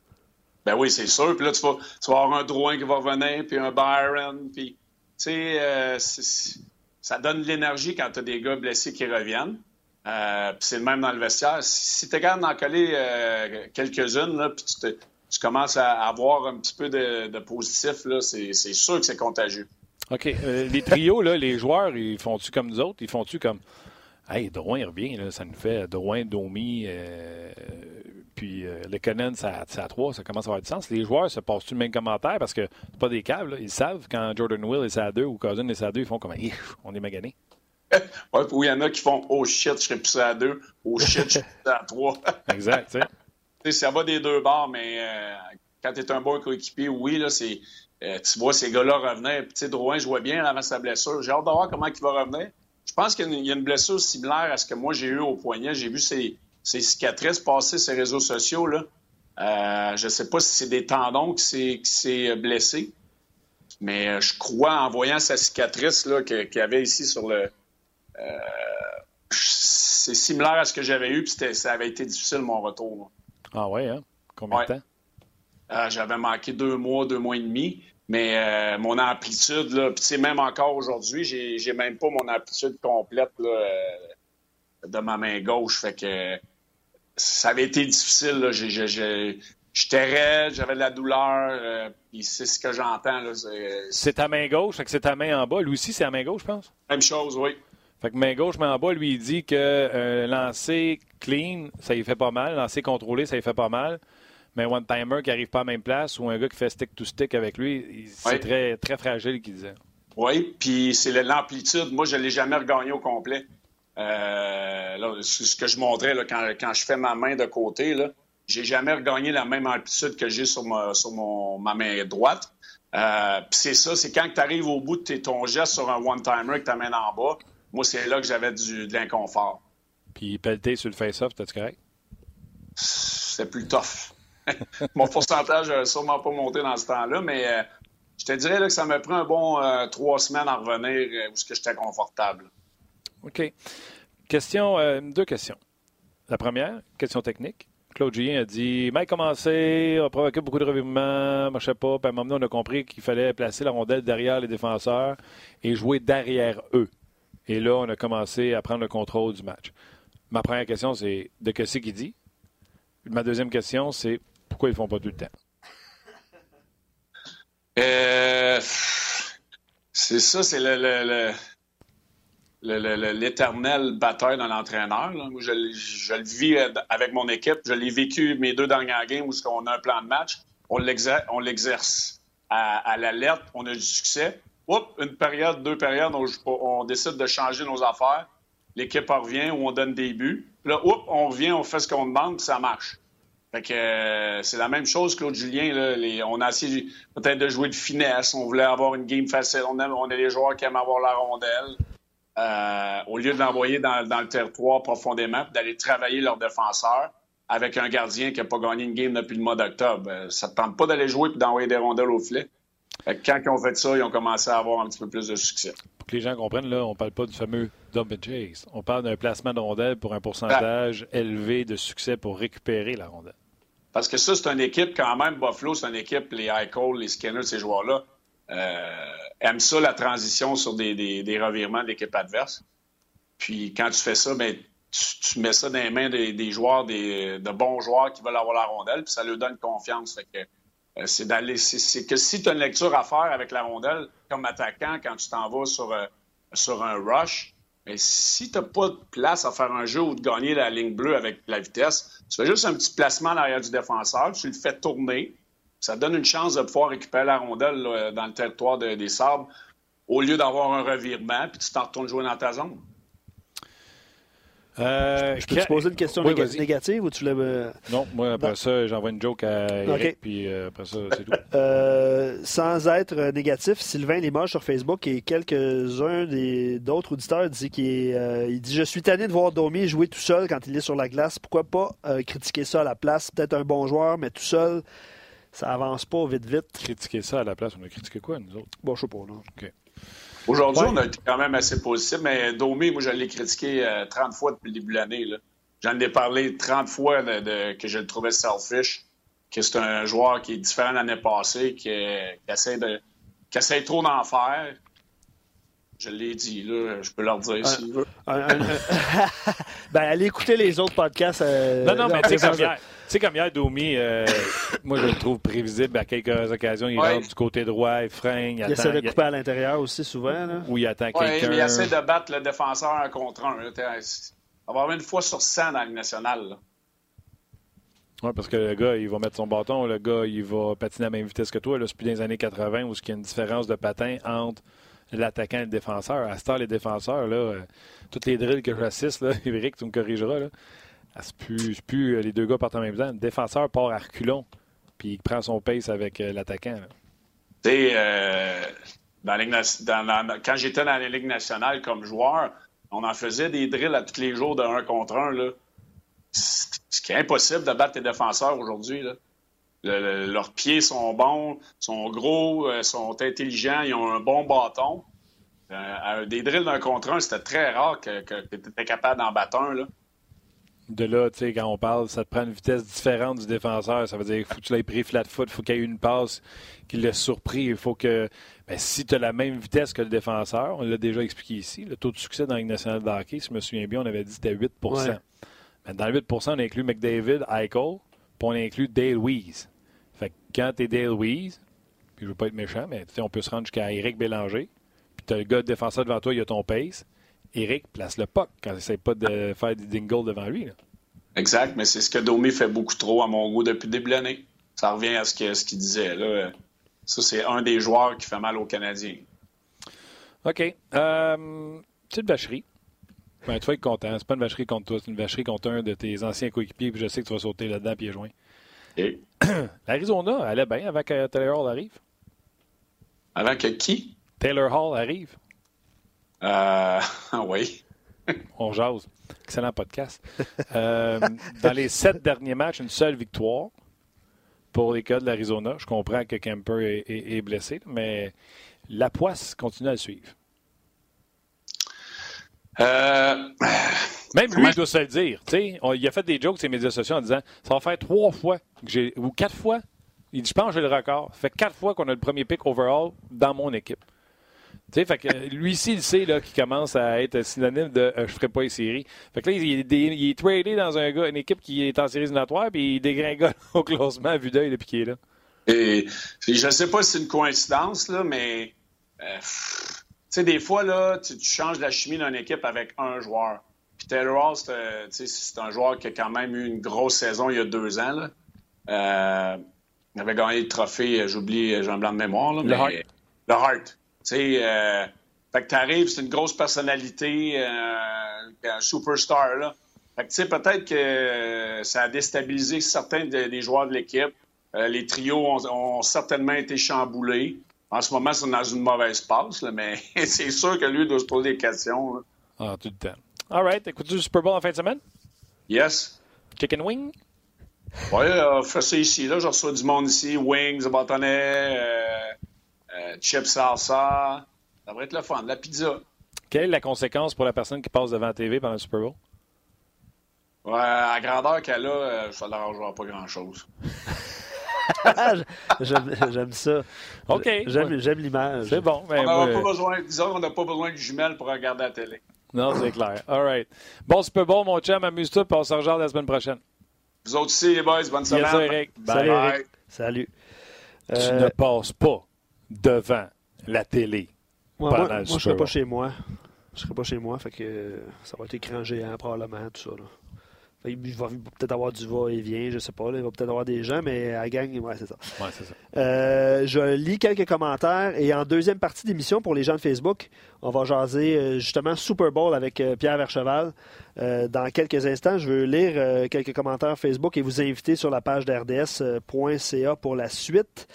Ben oui, c'est sûr. Puis là, tu vas, avoir un Drouin qui va revenir, puis un Byron. Puis, tu sais, euh, ça donne de l'énergie quand tu as des gars blessés qui reviennent. Euh, puis c'est le même dans le vestiaire. Si, tu es capable d'en coller euh, quelques-unes, puis tu, commences à avoir un petit peu de, positif, c'est, sûr que c'est contagieux. OK. les trios, là, les joueurs, ils font-tu comme nous autres? Ils font-tu comme Hey, Drouin revient, là, ça nous fait Drouin, Domi, puis euh, le Conan, ça, à 3, ça commence à avoir du sens. Les joueurs se passent-tu le même commentaire? Parce que c'est pas des câbles, ils savent quand Jordan Will est à 2 ou Cousin est à 2, ils font comme on est magané. ouais, il y en a qui font Oh shit, je serais plus à 2, Oh shit, je serais plus à 3. exact, tu sais. ça va des deux bords, mais euh, quand tu es un bon coéquipier, oui, là, c'est. Euh, tu vois ces gars-là revenir. Puis, tu sais, Drouin, je vois bien avant sa blessure. J'ai hâte de voir comment il va revenir. Je pense qu'il y a une blessure similaire à ce que moi j'ai eu au poignet. J'ai vu ses, cicatrices passer sur les réseaux sociaux. Là. Euh, je ne sais pas si c'est des tendons qui s'est blessé, mais euh, je crois en voyant sa cicatrice qu'il y avait ici sur le. Euh, c'est similaire à ce que j'avais eu, puis ça avait été difficile mon retour. Ah ouais, hein? Combien de temps? j'avais manqué deux mois, deux mois et demi. Mais euh, mon amplitude, là, puis même encore aujourd'hui, j'ai, j'ai même pas mon amplitude complète là, euh, de ma main gauche. Fait que ça avait été difficile. Là. j'étais raide, j'avais de la douleur, euh, puis c'est ce que j'entends. Là, c'est... ta main gauche, fait que c'est ta main en bas. Lui aussi, c'est la main gauche, je pense? Même chose, oui. Fait que main gauche, main en bas, lui, il dit que lancer clean, ça lui fait pas mal. Lancer contrôlé, ça lui fait pas mal mais un one-timer qui n'arrive pas à la même place ou un gars qui fait stick-to-stick avec lui, c'est très, très fragile, qu'il disait. Oui, puis c'est l'amplitude. Moi, je ne l'ai jamais regagné au complet. Euh, ce que je montrais là, quand, je fais ma main de côté, là, j'ai jamais regagné la même amplitude que j'ai sur, ma, sur mon, ma main droite. Euh, puis c'est ça, c'est quand tu arrives au bout de ton geste sur un one-timer avec ta main en bas, moi, c'est là que j'avais de l'inconfort. Puis pelleter sur le face-off, t'as-tu correct? C'est plus tough. Mon pourcentage n'a sûrement pas monté dans ce temps-là, mais euh, je te dirais que ça m'a pris un bon euh, trois semaines à revenir euh, où j'étais confortable. OK. Question, deux questions. La première, question technique. Claude Julien a dit Mike commencé, a provoqué beaucoup de revirements, marchait pas. Puis à un moment donné, on a compris qu'il fallait placer la rondelle derrière les défenseurs et jouer derrière eux. Et là, on a commencé à prendre le contrôle du match. Ma première question, c'est de que c'est qu'il dit? Ma deuxième question, c'est pourquoi ils ne font pas tout le temps? Euh, c'est ça, c'est le, l'éternel bataille d'un entraîneur. Je, le vis avec mon équipe. Je l'ai vécu mes deux dernières games où on a un plan de match. On l'exerce à, la lettre. On a du succès. Oups, une période, deux périodes, on, on décide de changer nos affaires. L'équipe revient ou on donne des buts. Là, oups, on revient, on fait ce qu'on demande, ça marche. Fait que euh, c'est la même chose, Claude Julien. On a essayé peut-être de jouer de finesse. On voulait avoir une game facile. On, a on est des joueurs qui aiment avoir la rondelle. Euh, au lieu de l'envoyer dans, le territoire profondément, d'aller travailler leurs défenseurs avec un gardien qui n'a pas gagné une game depuis le mois d'octobre. Euh, ça ne tente pas d'aller jouer et d'envoyer des rondelles au filet? Quand ils ont fait ça, ils ont commencé à avoir un petit peu plus de succès. Pour que les gens comprennent, là, on ne parle pas du fameux dump and chase. On parle d'un placement de rondelle pour un pourcentage élevé de succès pour récupérer la rondelle. Parce que ça, c'est une équipe quand même, Buffalo, c'est une équipe, les Eichel, les Skinner, ces joueurs-là, aiment ça, la transition sur des, revirements d'équipe adverse. Puis quand tu fais ça, ben, tu, mets ça dans les mains des, joueurs, des, de bons joueurs qui veulent avoir la rondelle, puis ça leur donne confiance. Euh, c'est que si tu as une lecture à faire avec la rondelle, comme attaquant, quand tu t'en vas sur, euh, un rush, mais si tu n'as pas de place à faire un jeu ou de gagner la ligne bleue avec la vitesse, tu fais juste un petit placement en arrière du défenseur, tu le fais tourner. Ça donne une chance de pouvoir récupérer la rondelle dans le territoire des sables au lieu d'avoir un revirement, puis tu t'en retournes jouer dans ta zone. Euh, je peux te poser une question négative ou tu l'as. Non, moi, après ça, j'envoie une joke à Eric, puis euh, après ça, c'est tout. Euh, sans être négatif, Sylvain Limoges sur Facebook et quelques-uns d'autres auditeurs disent qu'il il dit Je suis tanné de voir Domi jouer tout seul quand il est sur la glace. Pourquoi pas critiquer ça à la place? Peut-être un bon joueur, mais tout seul, ça avance pas vite, vite. Critiquer ça à la place On a critiqué quoi, nous autres Bon, je sais pas, non. Aujourd'hui, Ouais. on a été quand même assez positif, mais Domi, moi, je l'ai critiqué euh, 30 fois depuis le début de l'année. J'en ai parlé 30 fois de, de- que je le trouvais selfish, que c'est un joueur qui est différent de l'année passée, qui, qui essaie de, qui essaie trop d'en faire. Je l'ai dit, là, je peux leur dire un- ben, allez écouter les autres podcasts. euh, Non, non, mais tu sais, comme hier, tu sais, comme hier, Domi, euh, moi, je le trouve prévisible à quelques occasions. Il Ouais. rentre du côté droit, il freine, il Il attend. essaie de il- couper à l'intérieur aussi, souvent. Là. Ou il attend Ouais, mais il quelqu'un. essaie de battre le défenseur un contre un. avoir une fois sur 100 dans la Ligue nationale. là. Oui, parce que le gars, il va mettre son bâton. Le gars, il va patiner à la même vitesse que toi. Là, c'est plus dans les années 80 où il y a une différence de patin entre l'attaquant et le défenseur. À ce temps, les défenseurs, là, euh, toutes les drills que j'assiste, Eric, tu me corrigeras, là, c'est plus, euh, les deux gars partent en même temps. Le défenseur part à reculons, puis il prend son pace avec euh, l'attaquant. Tu euh, dans quand j'étais dans la Ligue nationale comme joueur, on en faisait des drills à tous les jours de un contre un. Là. C'est ce qui est impossible de battre les défenseurs aujourd'hui. leurs pieds sont bons, sont gros, sont intelligents, ils ont un bon bâton. Des drills d'un contre un, c'était très rare que, tu étais capable d'en battre un. De là, tu sais, quand on parle, ça te prend une vitesse différente du défenseur. Ça veut dire qu'il faut que tu l'aies pris flat foot, il faut qu'il y ait eu une passe qui l'ait surpris. Il faut que, ben, si tu as la même vitesse que le défenseur, on l'a déjà expliqué ici, le taux de succès dans la Ligue nationale de hockey, si je me souviens bien, on avait dit que c'était 8 Ouais. Mais Dans le 8 on inclut McDavid, Eichel, puis on inclut Dale Weiss. Fait que quand tu es Dale Weiss, puis je veux pas être méchant, mais tu sais, on peut se rendre jusqu'à Eric Bélanger, puis tu as le gars de défenseur devant toi, il a ton pace. Eric place le puck quand il essaie pas de faire des dingles devant lui. là. Exact, mais c'est ce que Domi fait beaucoup trop à mon goût depuis le début de l'année. Ça revient à ce qu'il disait. Là. Ça, c'est un des joueurs qui fait mal aux Canadiens. OK. Euh, une vacherie. Ben, tu vas être content. C'est pas une vacherie contre toi, c'est une vacherie contre un de tes anciens coéquipiers. Puis je sais que tu vas sauter là-dedans pieds joints. Et? L'Arizona allait bien avant que Taylor Hall arrive. avant que qui? Taylor Hall arrive. Euh, oui. On jase. Excellent podcast. Euh, dans les sept derniers matchs, une seule victoire pour les cas de l'Arizona. Je comprends que Kemper est, est- est blessé, mais la poisse continue à le suivre. Euh, Même lui, il doit se le dire. On- il a fait des jokes sur les médias sociaux en disant Ça va faire trois fois que j'ai ou quatre fois. Il dit Je pense que j'ai le record. Ça fait quatre fois qu'on a le premier pick overall dans mon équipe. Tu sais, fait que lui ici, il sait là, qu'il commence à être synonyme de euh, je ferai pas les séries. Fait que là, il est, dé- il est tradé dans un gars, une équipe qui est en séries éliminatoires, puis il dégringole au classement à vue d'œil depuis qu'il est là. et, et je ne sais pas si c'est une coïncidence, là, mais euh, tu sais, des fois, là, tu, tu changes la chimie d'une équipe avec un joueur. Puis Taylor Hall, c'est, euh, c'est un joueur qui a quand même eu une grosse saison il y a deux ans. Là. Euh, il avait gagné le trophée, euh, j'oublie, euh, j'ai un blanc de mémoire. Là, Le mais- Hart. Le Hart. Tu sais, euh, fait que t'arrives, c'est une grosse personnalité, euh, un superstar, là. Fait que, tu sais, peut-être que euh, ça a déstabilisé certains de- des joueurs de l'équipe. Euh, les trios ont, ont certainement été chamboulés. En ce moment, c'est dans une mauvaise passe, là, mais c'est sûr que lui doit se poser des questions. là. Ah, tout le temps. All right. Écoutes-tu le Super Bowl en fin de semaine? Yes. Chicken wing? Ouais, on fait ça ici. Là, je reçois du monde ici. Wings, bâtonnets, euh, euh, chips salsa. Ça va être le fun. La pizza. Quelle est la conséquence pour la personne qui passe devant la TV pendant le Super Bowl? Ouais, à la grandeur qu'elle a, euh, ça ne l'arrangera pas grand-chose. J'aime j'aime ça. OK. J'aime l'image. C'est bon. ben, On n'aura pas besoin, disons qu'on n'a pas besoin de jumelles pour regarder la télé. Non, c'est clair. All right. Bon Super Bowl, mon chum. Amuse-toi, puis on se rejoint la semaine prochaine. Vous autres aussi, les boys, bonne semaine. Yes, Eric. Bye. Salut, Bye. Eric. Salut. Tu Euh, ne passes pas devant la télé. moi, pendant moi, le moi, je Super serai pas chez moi. Je serai pas chez moi, fait que euh, ça va être écran géant probablement, tout ça. Là. Fait que il va peut-être avoir du va-et-vient, je sais pas. là. il va peut-être avoir des gens, mais à la gang, ouais, c'est ça. Ouais, ça. Euh, je lis quelques commentaires et en deuxième partie d'émission pour les gens de Facebook, on va jaser euh, justement Super Bowl avec Pierre Vercheval. Euh, dans quelques instants, je veux lire euh, quelques commentaires Facebook et vous inviter sur la page d'RDS.ca pour la suite.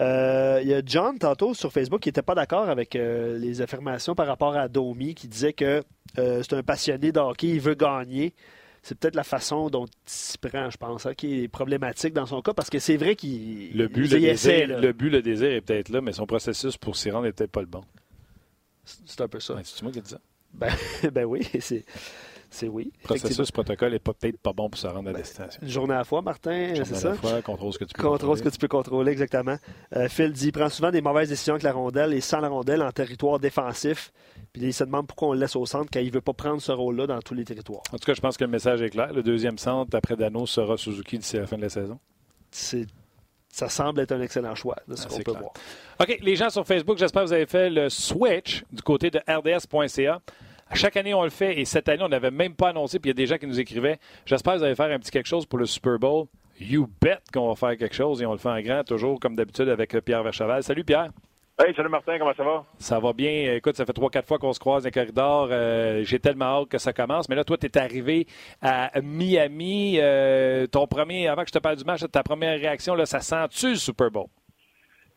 Euh, Il y a John tantôt sur Facebook qui n'était pas d'accord avec euh, les affirmations par rapport à Domi qui disait que euh, c'est un passionné de hockey, il veut gagner. C'est peut-être la façon dont il s'y prend, je pense, hein, qui est problématique dans son cas, parce que c'est vrai qu'il Le but, il le essaie, désir, là. le but, le désir est peut-être là, mais son processus pour s'y rendre n'est peut-être pas le bon. C'est un peu ça. Ben, c'est moi qui dis ça? Ben, ben oui, c'est. C'est oui. Processus, protocole n'est peut-être pas bon pour se rendre à la ben, destination. Une journée à la fois, Martin, c'est ça? Une fois, contrôle ce que tu peux contrôle. Contrôle ce que tu peux contrôler, exactement. Euh, Phil dit prend souvent des mauvaises décisions avec la rondelle et sans la rondelle en territoire défensif. Puis il se demande pourquoi on le laisse au centre quand il ne veut pas prendre ce rôle-là dans tous les territoires. En tout cas, je pense que le message est clair. Le deuxième centre après Dano sera Suzuki d'ici la fin de la saison. C'est ça semble être un excellent choix de ce ah, qu'on peut voir. OK, les gens sur Facebook, j'espère que vous avez fait le switch du côté de rds.ca. À chaque année, on le fait et cette année, on n'avait même pas annoncé, puis il y a des gens qui nous écrivaient J'espère que vous allez faire un petit quelque chose pour le Super Bowl. You bet qu'on va faire quelque chose et on le fait en grand, toujours comme d'habitude avec Pierre Vercheval. Salut Pierre. Hey, salut Martin, comment ça va? Ça va bien. Écoute, ça fait trois, quatre fois qu'on se croise dans les corridors. Euh, j'ai tellement hâte que ça commence. Mais là, toi, tu es arrivé à Miami. Euh, ton premier, avant que je te parle du match, ta première réaction, là, ça sent-tu le Super Bowl?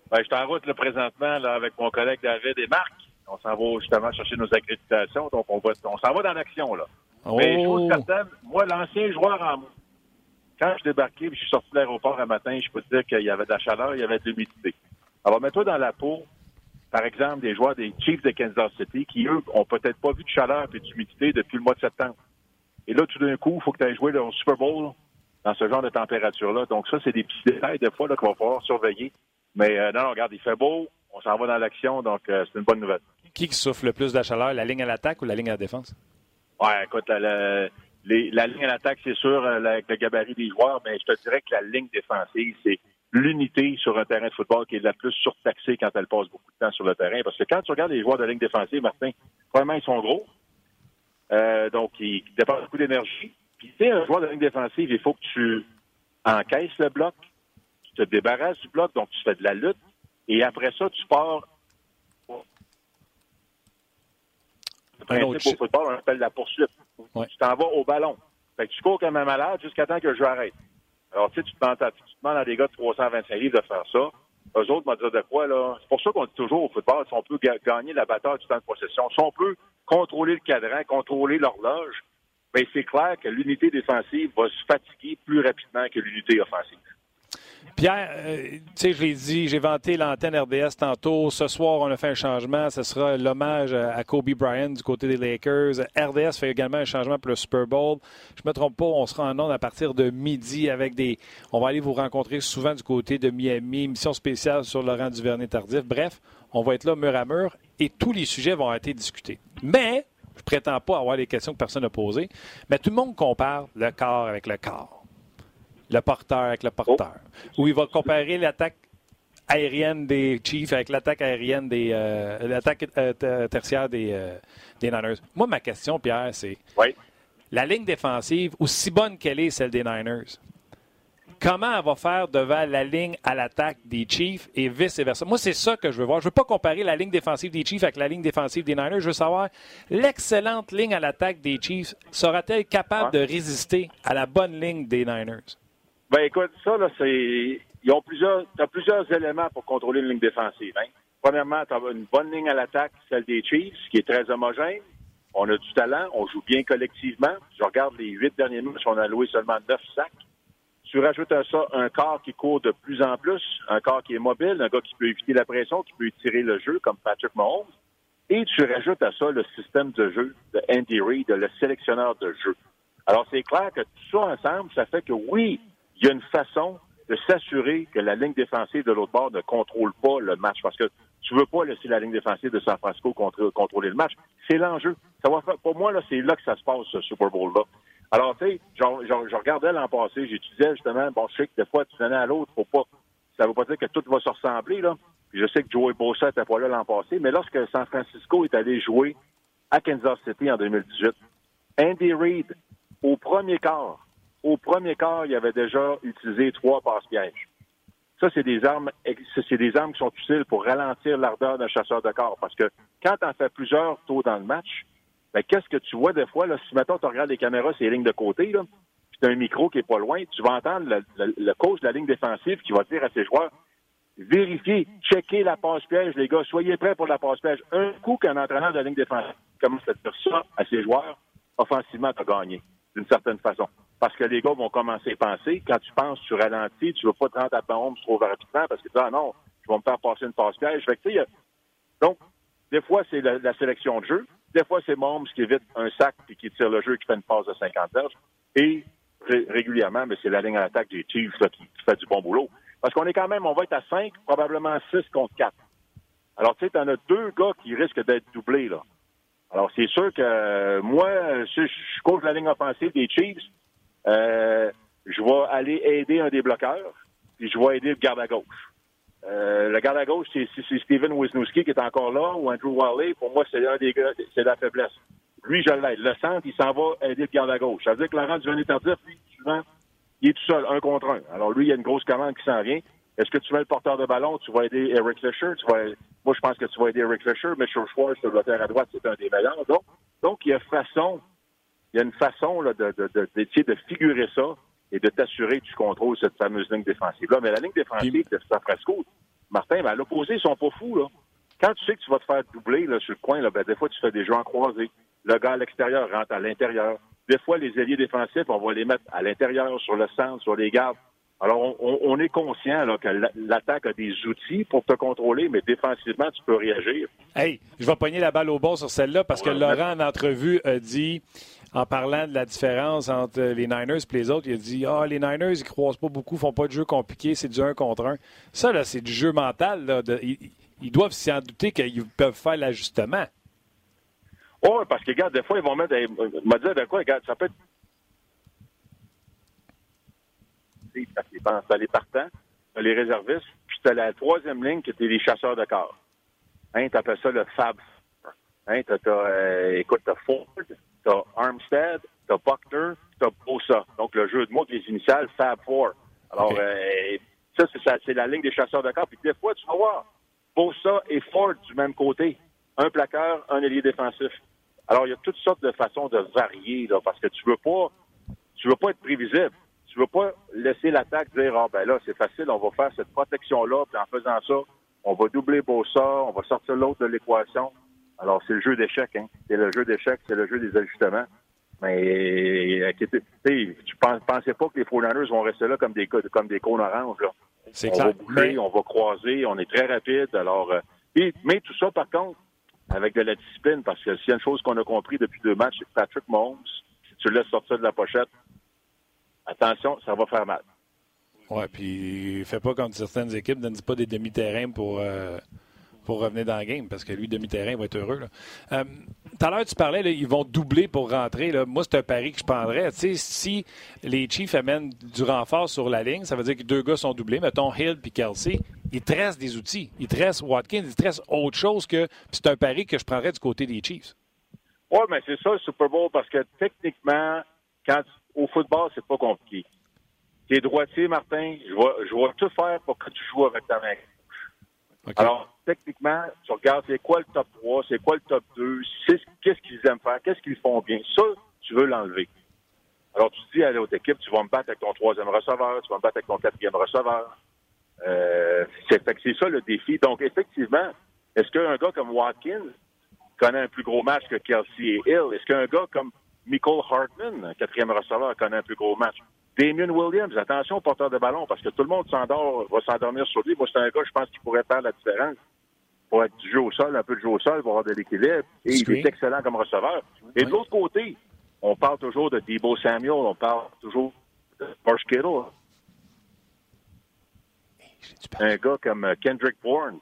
Ben, je suis en route là, présentement là, avec mon collègue David et Marc. On s'en va justement chercher nos accréditations. Donc, on, va, on s'en va dans l'action. là. Mais chose oh! certaine, moi, l'ancien joueur en quand je débarquais et je suis sorti de l'aéroport un matin, je peux te dire qu'il y avait de la chaleur, il y avait de l'humidité. Alors, mets-toi dans la peau, par exemple, des joueurs des Chiefs de Kansas City qui, eux, ont peut-être pas vu de chaleur et d'humidité depuis le mois de septembre. Et là, tout d'un coup, il faut que tu aies joué le Super Bowl dans ce genre de température-là. Donc, ça, c'est des petits détails, des fois, qu'il va falloir surveiller. Mais euh, non, regarde, il fait beau, on s'en va dans l'action, donc euh, c'est une bonne nouvelle. Qui souffle le plus de chaleur, la ligne à l'attaque ou la ligne à la défense? Ouais, écoute, la, la ligne à l'attaque, c'est sûr, euh, avec le gabarit des joueurs, mais je te dirais que la ligne défensive, c'est l'unité sur un terrain de football qui est la plus surtaxée quand elle passe beaucoup de temps sur le terrain. Parce que quand tu regardes les joueurs de ligne défensive, Martin, vraiment, ils sont gros. Euh, donc, ils dépensent beaucoup d'énergie. Puis, tu sais, un joueur de ligne défensive, il faut que tu encaisses le bloc, tu te débarrasses du bloc, donc tu fais de la lutte. Et après ça, tu pars. Principe au football, on appelle la poursuite. Tu t'en vas au ballon. Fait que tu cours comme un malade jusqu'à temps que je arrête. Alors, tu sais, tu te demandes, à, des gars de 325 livres de faire ça. Eux autres m'ont dit de quoi, là? C'est pour ça qu'on dit toujours au football, si on peut gagner la bataille du temps de possession, si on peut contrôler le cadran, contrôler l'horloge, bien, c'est clair que l'unité défensive va se fatiguer plus rapidement que l'unité offensive. Pierre, euh, tu sais, je l'ai dit, j'ai vanté l'antenne RDS tantôt. Ce soir, on a fait un changement. Ce sera l'hommage à Kobe Bryant du côté des Lakers. RDS fait également un changement pour le Super Bowl. Je me trompe pas, on sera en onde à partir de midi avec des. On va aller vous rencontrer souvent du côté de Miami, mission spéciale sur Laurent Duvernay-Tardif. Bref, on va être là mur à mur et tous les sujets vont être discutés. Mais, je prétends pas avoir les questions que personne n'a posées, mais tout le monde compare le corps avec le corps le porteur avec le porteur. Où il va comparer l'attaque aérienne des Chiefs avec l'attaque aérienne des euh, l'attaque euh, tertiaire des, euh, des Niners. Moi, ma question, Pierre, c'est la ligne défensive, aussi bonne qu'elle est, celle des Niners, comment elle va faire devant la ligne à l'attaque des Chiefs et vice-versa? Moi, c'est ça que je veux voir. Je ne veux pas comparer la ligne défensive des Chiefs avec la ligne défensive des Niners. Je veux savoir, l'excellente ligne à l'attaque des Chiefs sera-t-elle capable de résister à la bonne ligne des Niners? Ben écoute, ça, là, c'est. Ils ont plusieurs. Tu as plusieurs éléments pour contrôler une ligne défensive. Hein? Premièrement, tu as une bonne ligne à l'attaque, celle des Chiefs, qui est très homogène. On a du talent, on joue bien collectivement. Je regarde les huit derniers matchs, on a loué seulement neuf sacs. Tu rajoutes à ça un corps qui court de plus en plus, un corps qui est mobile, un gars qui peut éviter la pression, qui peut étirer le jeu, comme Patrick Mahomes. Et tu rajoutes à ça le système de jeu de Andy Reid, le sélectionneur de jeu. Alors, c'est clair que tout ça ensemble, ça fait que oui, il y a une façon de s'assurer que la ligne défensive de l'autre bord ne contrôle pas le match. Parce que tu veux pas laisser la ligne défensive de San Francisco contrôler le match. C'est l'enjeu. Ça va pour moi, là, c'est là que ça se passe, ce Super Bowl-là. Alors, tu sais, je regardais l'an passé, j'étudiais justement, bon, je sais que des fois, tu venais à l'autre, faut pas, ça veut pas dire que tout va se ressembler, là. Puis je sais que Joey Bosa n'était pas là l'an passé, mais lorsque San Francisco est allé jouer à Kansas City en 2018, Andy Reid, au premier quart, au premier quart, il avait déjà utilisé trois passe-pièges. Ça, c'est des armes, c'est des armes qui sont utiles pour ralentir l'ardeur d'un chasseur de corps. Parce que quand tu en fais plusieurs tôt dans le match, ben, qu'est-ce que tu vois des fois, là, si maintenant tu regardes les caméras, c'est les lignes de côté, là, puis tu as un micro qui est pas loin, tu vas entendre le, coach de la ligne défensive qui va dire à ses joueurs, vérifiez, checkez la passe-piège, les gars, soyez prêts pour la passe-piège. Un coup qu'un entraîneur de la ligne défensive commence à dire ça à ses joueurs, offensivement, tu as gagné, d'une certaine façon parce que les gars vont commencer à penser. Quand tu penses, tu ralentis, tu ne veux pas te rendre à ton trop rapidement parce que tu dis, ah non, je vais me faire passer une passe-piège. Fait que, donc, Des fois, c'est la, sélection de jeu. Des fois, c'est Mahomes qui évite un sac puis qui tire le jeu qui fait une passe de 50 verges. Et ré- régulièrement, c'est la ligne à l'attaque des Chiefs qui fait du bon boulot. Parce qu'on est quand même, on va être à 5, probablement 6 contre 4. Alors, tu sais, t'en as deux gars qui risquent d'être doublés, là. Alors, c'est sûr que euh, moi, si je coach la ligne offensive des Chiefs, euh, je vais aller aider un des bloqueurs, puis je vais aider le garde à gauche. Euh, le garde à gauche, c'est Steven Wisniewski qui est encore là, ou Andrew Wiley. Pour moi, c'est un des gars, c'est la faiblesse. Lui, je l'aide. Le centre, il s'en va aider le garde à gauche. Ça veut dire que Laurent Duvernay-Tardif, lui, souvent, il est tout seul, un contre un. Alors, lui, il y a une grosse commande qui s'en vient. Est-ce que tu mets le porteur de ballon? Tu vas aider Eric Fisher? Moi, je pense que tu vas aider Eric Fisher. Mitchell Schwartz, le bloqueur à droite, c'est un des meilleurs. Donc, donc, il y a façon, il y a une façon là, de, de, de, d'essayer de figurer ça et de t'assurer que tu contrôles cette fameuse ligne défensive-là. Mais la ligne défensive de San Francisco, Martin, ben, à l'opposé, ils sont pas fous. Là. Quand tu sais que tu vas te faire doubler là, sur le coin, là, ben, des fois, tu fais des jeux en croisés. Le gars à l'extérieur rentre à l'intérieur. Des fois, les alliés défensifs, on va les mettre à l'intérieur, sur le centre, sur les gardes. Alors, on, est conscient là, que la- l'attaque a des outils pour te contrôler, mais défensivement, tu peux réagir. Hey, je vais pogner la balle au bon sur celle-là parce que Ouais, Laurent, en entrevue, a dit, en parlant de la différence entre les Niners et les autres, il a dit Ah, les Niners, ils croisent pas beaucoup, font pas de jeu compliqué, c'est du 1 contre 1. Ça, là, c'est du jeu mental. Là, de- ils, ils doivent s'en douter qu'ils peuvent faire l'ajustement. Oh, parce que, regarde, des fois, ils vont mettre. Ils m'a dit, de quoi, regarde, ça peut être. Parce que t'as t'as les partants, t'as les réservistes, puis t'as la troisième ligne qui était les chasseurs de corps. Hein, t'appelles ça le Fab. Hein, t'as, euh, écoute, t'as Ford, t'as Armstead, t'as Buckner, t'as Bosa. Donc, le jeu de mots, les initiales, Fab Four. Alors, euh, ça, c'est, ça, c'est la ligne des chasseurs de corps. Puis des fois, tu vas voir Bosa et Ford du même côté. Un plaqueur, un ailier défensif. Alors, il y a toutes sortes de façons de varier, là, parce que tu veux pas, tu veux pas être prévisible. Tu veux pas laisser l'attaque dire, ah, ben là, c'est facile, on va faire cette protection-là, puis en faisant ça, on va doubler Bossa, on va sortir l'autre de l'équation. Alors, c'est le jeu d'échecs, hein. C'est le jeu d'échecs, c'est le jeu des ajustements. Mais, euh, tu sais, tu pens- pensais pas que les 49ers vont rester là comme des, co- comme des cônes oranges, là. C'est on clair. va bouger, on va croiser, on est très rapide. Alors, euh, et- mais tout ça, par contre, avec de la discipline, parce que s'il y a une chose qu'on a compris depuis deux matchs, c'est que Patrick Mahomes, si tu le laisses sortir de la pochette, attention, ça va faire mal. Ouais, puis fait pas comme certaines équipes, donne pas des demi-terrains pour, euh, pour revenir dans le game, parce que lui, demi-terrain, il va être heureux. Euh, Tout à l'heure, tu parlais, là, ils vont doubler pour rentrer. Là. Moi, c'est un pari que je prendrais. Tu sais, si les Chiefs amènent du renfort sur la ligne, ça veut dire que deux gars sont doublés. Mettons Hill puis Kelsey. Ils te restent des outils. Ils te restent Watkins. Ils te restent autre chose que. C'est un pari que je prendrais du côté des Chiefs. Oui, mais c'est ça le Super Bowl, parce que techniquement, quand au football, c'est pas compliqué. T'es droitier, Martin, je vais, je vais tout faire pour que tu joues avec ta main. OK? Alors, techniquement, tu regardes c'est quoi le top 3, c'est quoi le top 2, c'est- qu'est-ce qu'ils aiment faire, qu'est-ce qu'ils font bien. Ça, tu veux l'enlever. Alors, tu dis à l'autre équipe, tu vas me battre avec ton troisième receveur, tu vas me battre avec ton quatrième receveur. Euh, c'est ça le défi. Donc, effectivement, est-ce qu'un gars comme Watkins connaît un plus gros match que Kelsey et Hill? Est-ce qu'un gars comme Michael Hartman, quatrième receveur, connaît un plus gros match? Damien Williams, attention au porteur de ballon, parce que tout le monde s'endort, va s'endormir sur lui. Moi, c'est un gars, je pense, qui pourrait faire la différence. Pour être du jeu au sol, un peu de jeu au sol, pour avoir de l'équilibre. Et il est excellent comme receveur. Et de l'autre côté, on parle toujours de Debo Samuel, on parle toujours de Marsh Kittle. Un gars comme euh, Kendrick Bourne,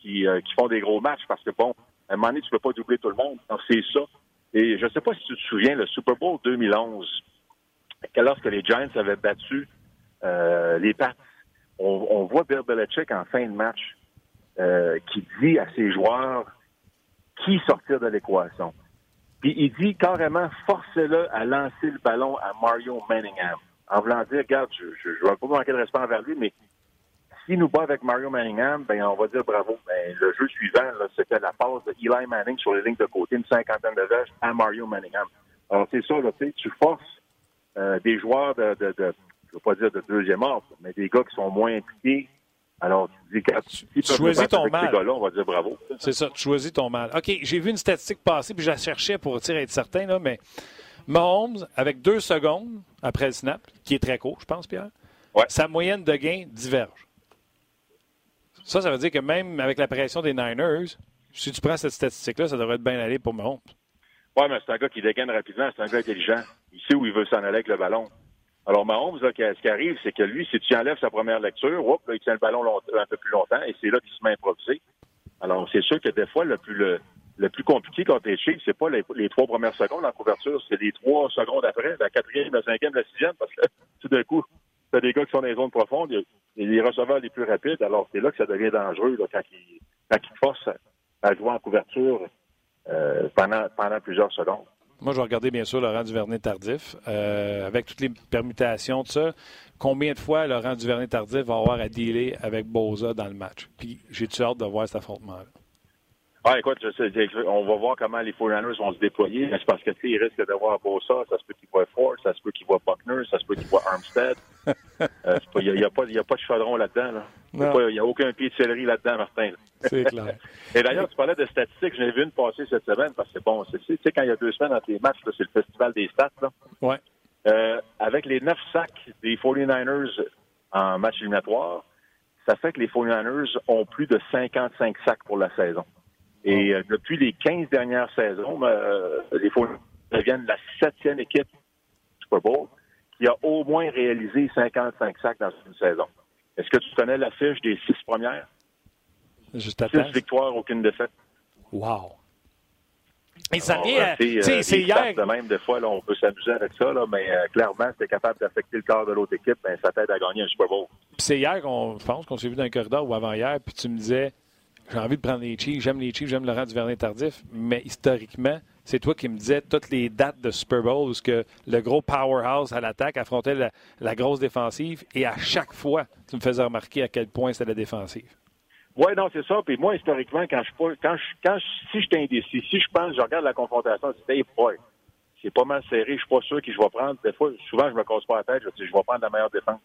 qui, euh, qui font des gros matchs parce que, bon, à un moment donné, tu peux pas doubler tout le monde. Donc, c'est ça. Et je sais pas si tu te souviens, le Super Bowl 2011, que lorsque les Giants avaient battu euh, les Pats, on, on voit Bill Belichick en fin de match euh, qui dit à ses joueurs qui sortir de l'équation. Puis il dit carrément, forcez-le à lancer le ballon à Mario Manningham. En voulant dire, regarde, je ne vais pas manquer de respect envers lui, mais s'il nous bat avec Mario Manningham, ben on va dire bravo. Ben, le jeu suivant, c'était la passe de Eli Manning sur les lignes de côté, une cinquantaine de verges à Mario Manningham. Alors c'est ça, là, tu tu forces euh, des joueurs de, de, de je veux pas dire de deuxième ordre, mais des gars qui sont moins impliqués. Alors tu dis, quand peuvent choisis ton mal. ces on va dire bravo. C'est ça, tu choisis ton mal. OK, j'ai vu une statistique passer, puis je la cherchais pour tu être certain, là, mais Mahomes, avec deux secondes après le snap, qui est très court, je pense, Pierre, Ouais. sa moyenne de gain diverge. Ça, ça veut dire que même avec la pression des Niners, si tu prends cette statistique-là, ça devrait être bien aller pour Mahomes. Oui, mais c'est un gars qui dégaine rapidement, c'est un gars intelligent. Il sait où il veut s'en aller avec le ballon. Alors, Mahomes, là, ce qui arrive, c'est que lui, si tu enlèves sa première lecture, hop, il tient le ballon un peu plus longtemps et c'est là qu'il se met à improviser. Alors, c'est sûr que des fois, le plus, le plus compliqué quand t'es Chiefs, c'est pas les, les, trois premières secondes en couverture, c'est les trois secondes après, la quatrième, la cinquième, la sixième, parce que tout d'un coup, t'as des gars qui sont dans les zones profondes, et les receveurs les plus rapides, alors c'est là que ça devient dangereux, quand ils, quand forcent à jouer en couverture euh, pendant, plusieurs secondes. Moi, je vais regarder bien sûr Laurent Duvernay tardif, euh, avec toutes les permutations, de ça. Combien de fois Laurent Duvernay tardif va avoir à dealer avec Boza dans le match? Puis j'ai-tu hâte de voir cet affrontement-là? Ah, écoute, je sais, on va voir comment les 49ers vont se déployer, mais c'est parce que, tu sais, ils risquent d'avoir Bosa, ça se peut qu'ils voient Ford, ça se peut qu'ils voient Buckner, ça se peut qu'ils voient Armstead. Il n'y a, a, pas, de chaudron là-dedans, là. Il n'y a, aucun pied de céleri là-dedans, Martin. C'est clair. Et d'ailleurs, tu parlais de statistiques, j'en ai vu une passer cette semaine, parce que bon, tu sais, quand il y a deux semaines entre les matchs, c'est le festival des stats, là. Ouais. Euh, avec les neuf sacs des 49ers en match éliminatoire, ça fait que les 49ers ont plus de 55 sacs pour la saison. Et euh, depuis les 15 dernières saisons, euh, les Faux deviennent la septième équipe du Super Bowl qui a au moins réalisé 55 sacs dans une saison. Est-ce que tu connais la fiche des six premières? Juste à Six victoires, aucune défaite. Wow! Et ça Alors, vient, c'est, tu euh, hier. de même, des fois, là, on peut s'amuser avec ça, là, mais euh, clairement, si t'es capable d'affecter le corps de l'autre équipe, ben, ça t'aide à gagner un Super Bowl. C'est hier qu'on, je pense qu'on s'est vu dans un corridor ou avant-hier, puis tu me disais, j'ai envie de prendre les Chiefs, j'aime les Chiefs, j'aime Laurent Duvernay-Tardif, mais historiquement, c'est toi qui me disais toutes les dates de Super Bowl où que le gros powerhouse à l'attaque affrontait la, grosse défensive, et à chaque fois, tu me faisais remarquer à quel point c'était la défensive. Oui, non, c'est ça. Puis moi, historiquement, quand je quand je, quand si je suis indécis, si je pense, je regarde la confrontation, dis, hey, c'est pas mal serré, je suis pas sûr qui je vais prendre. Des fois, souvent, je me casse pas la tête, je dis, je vais prendre la meilleure défense.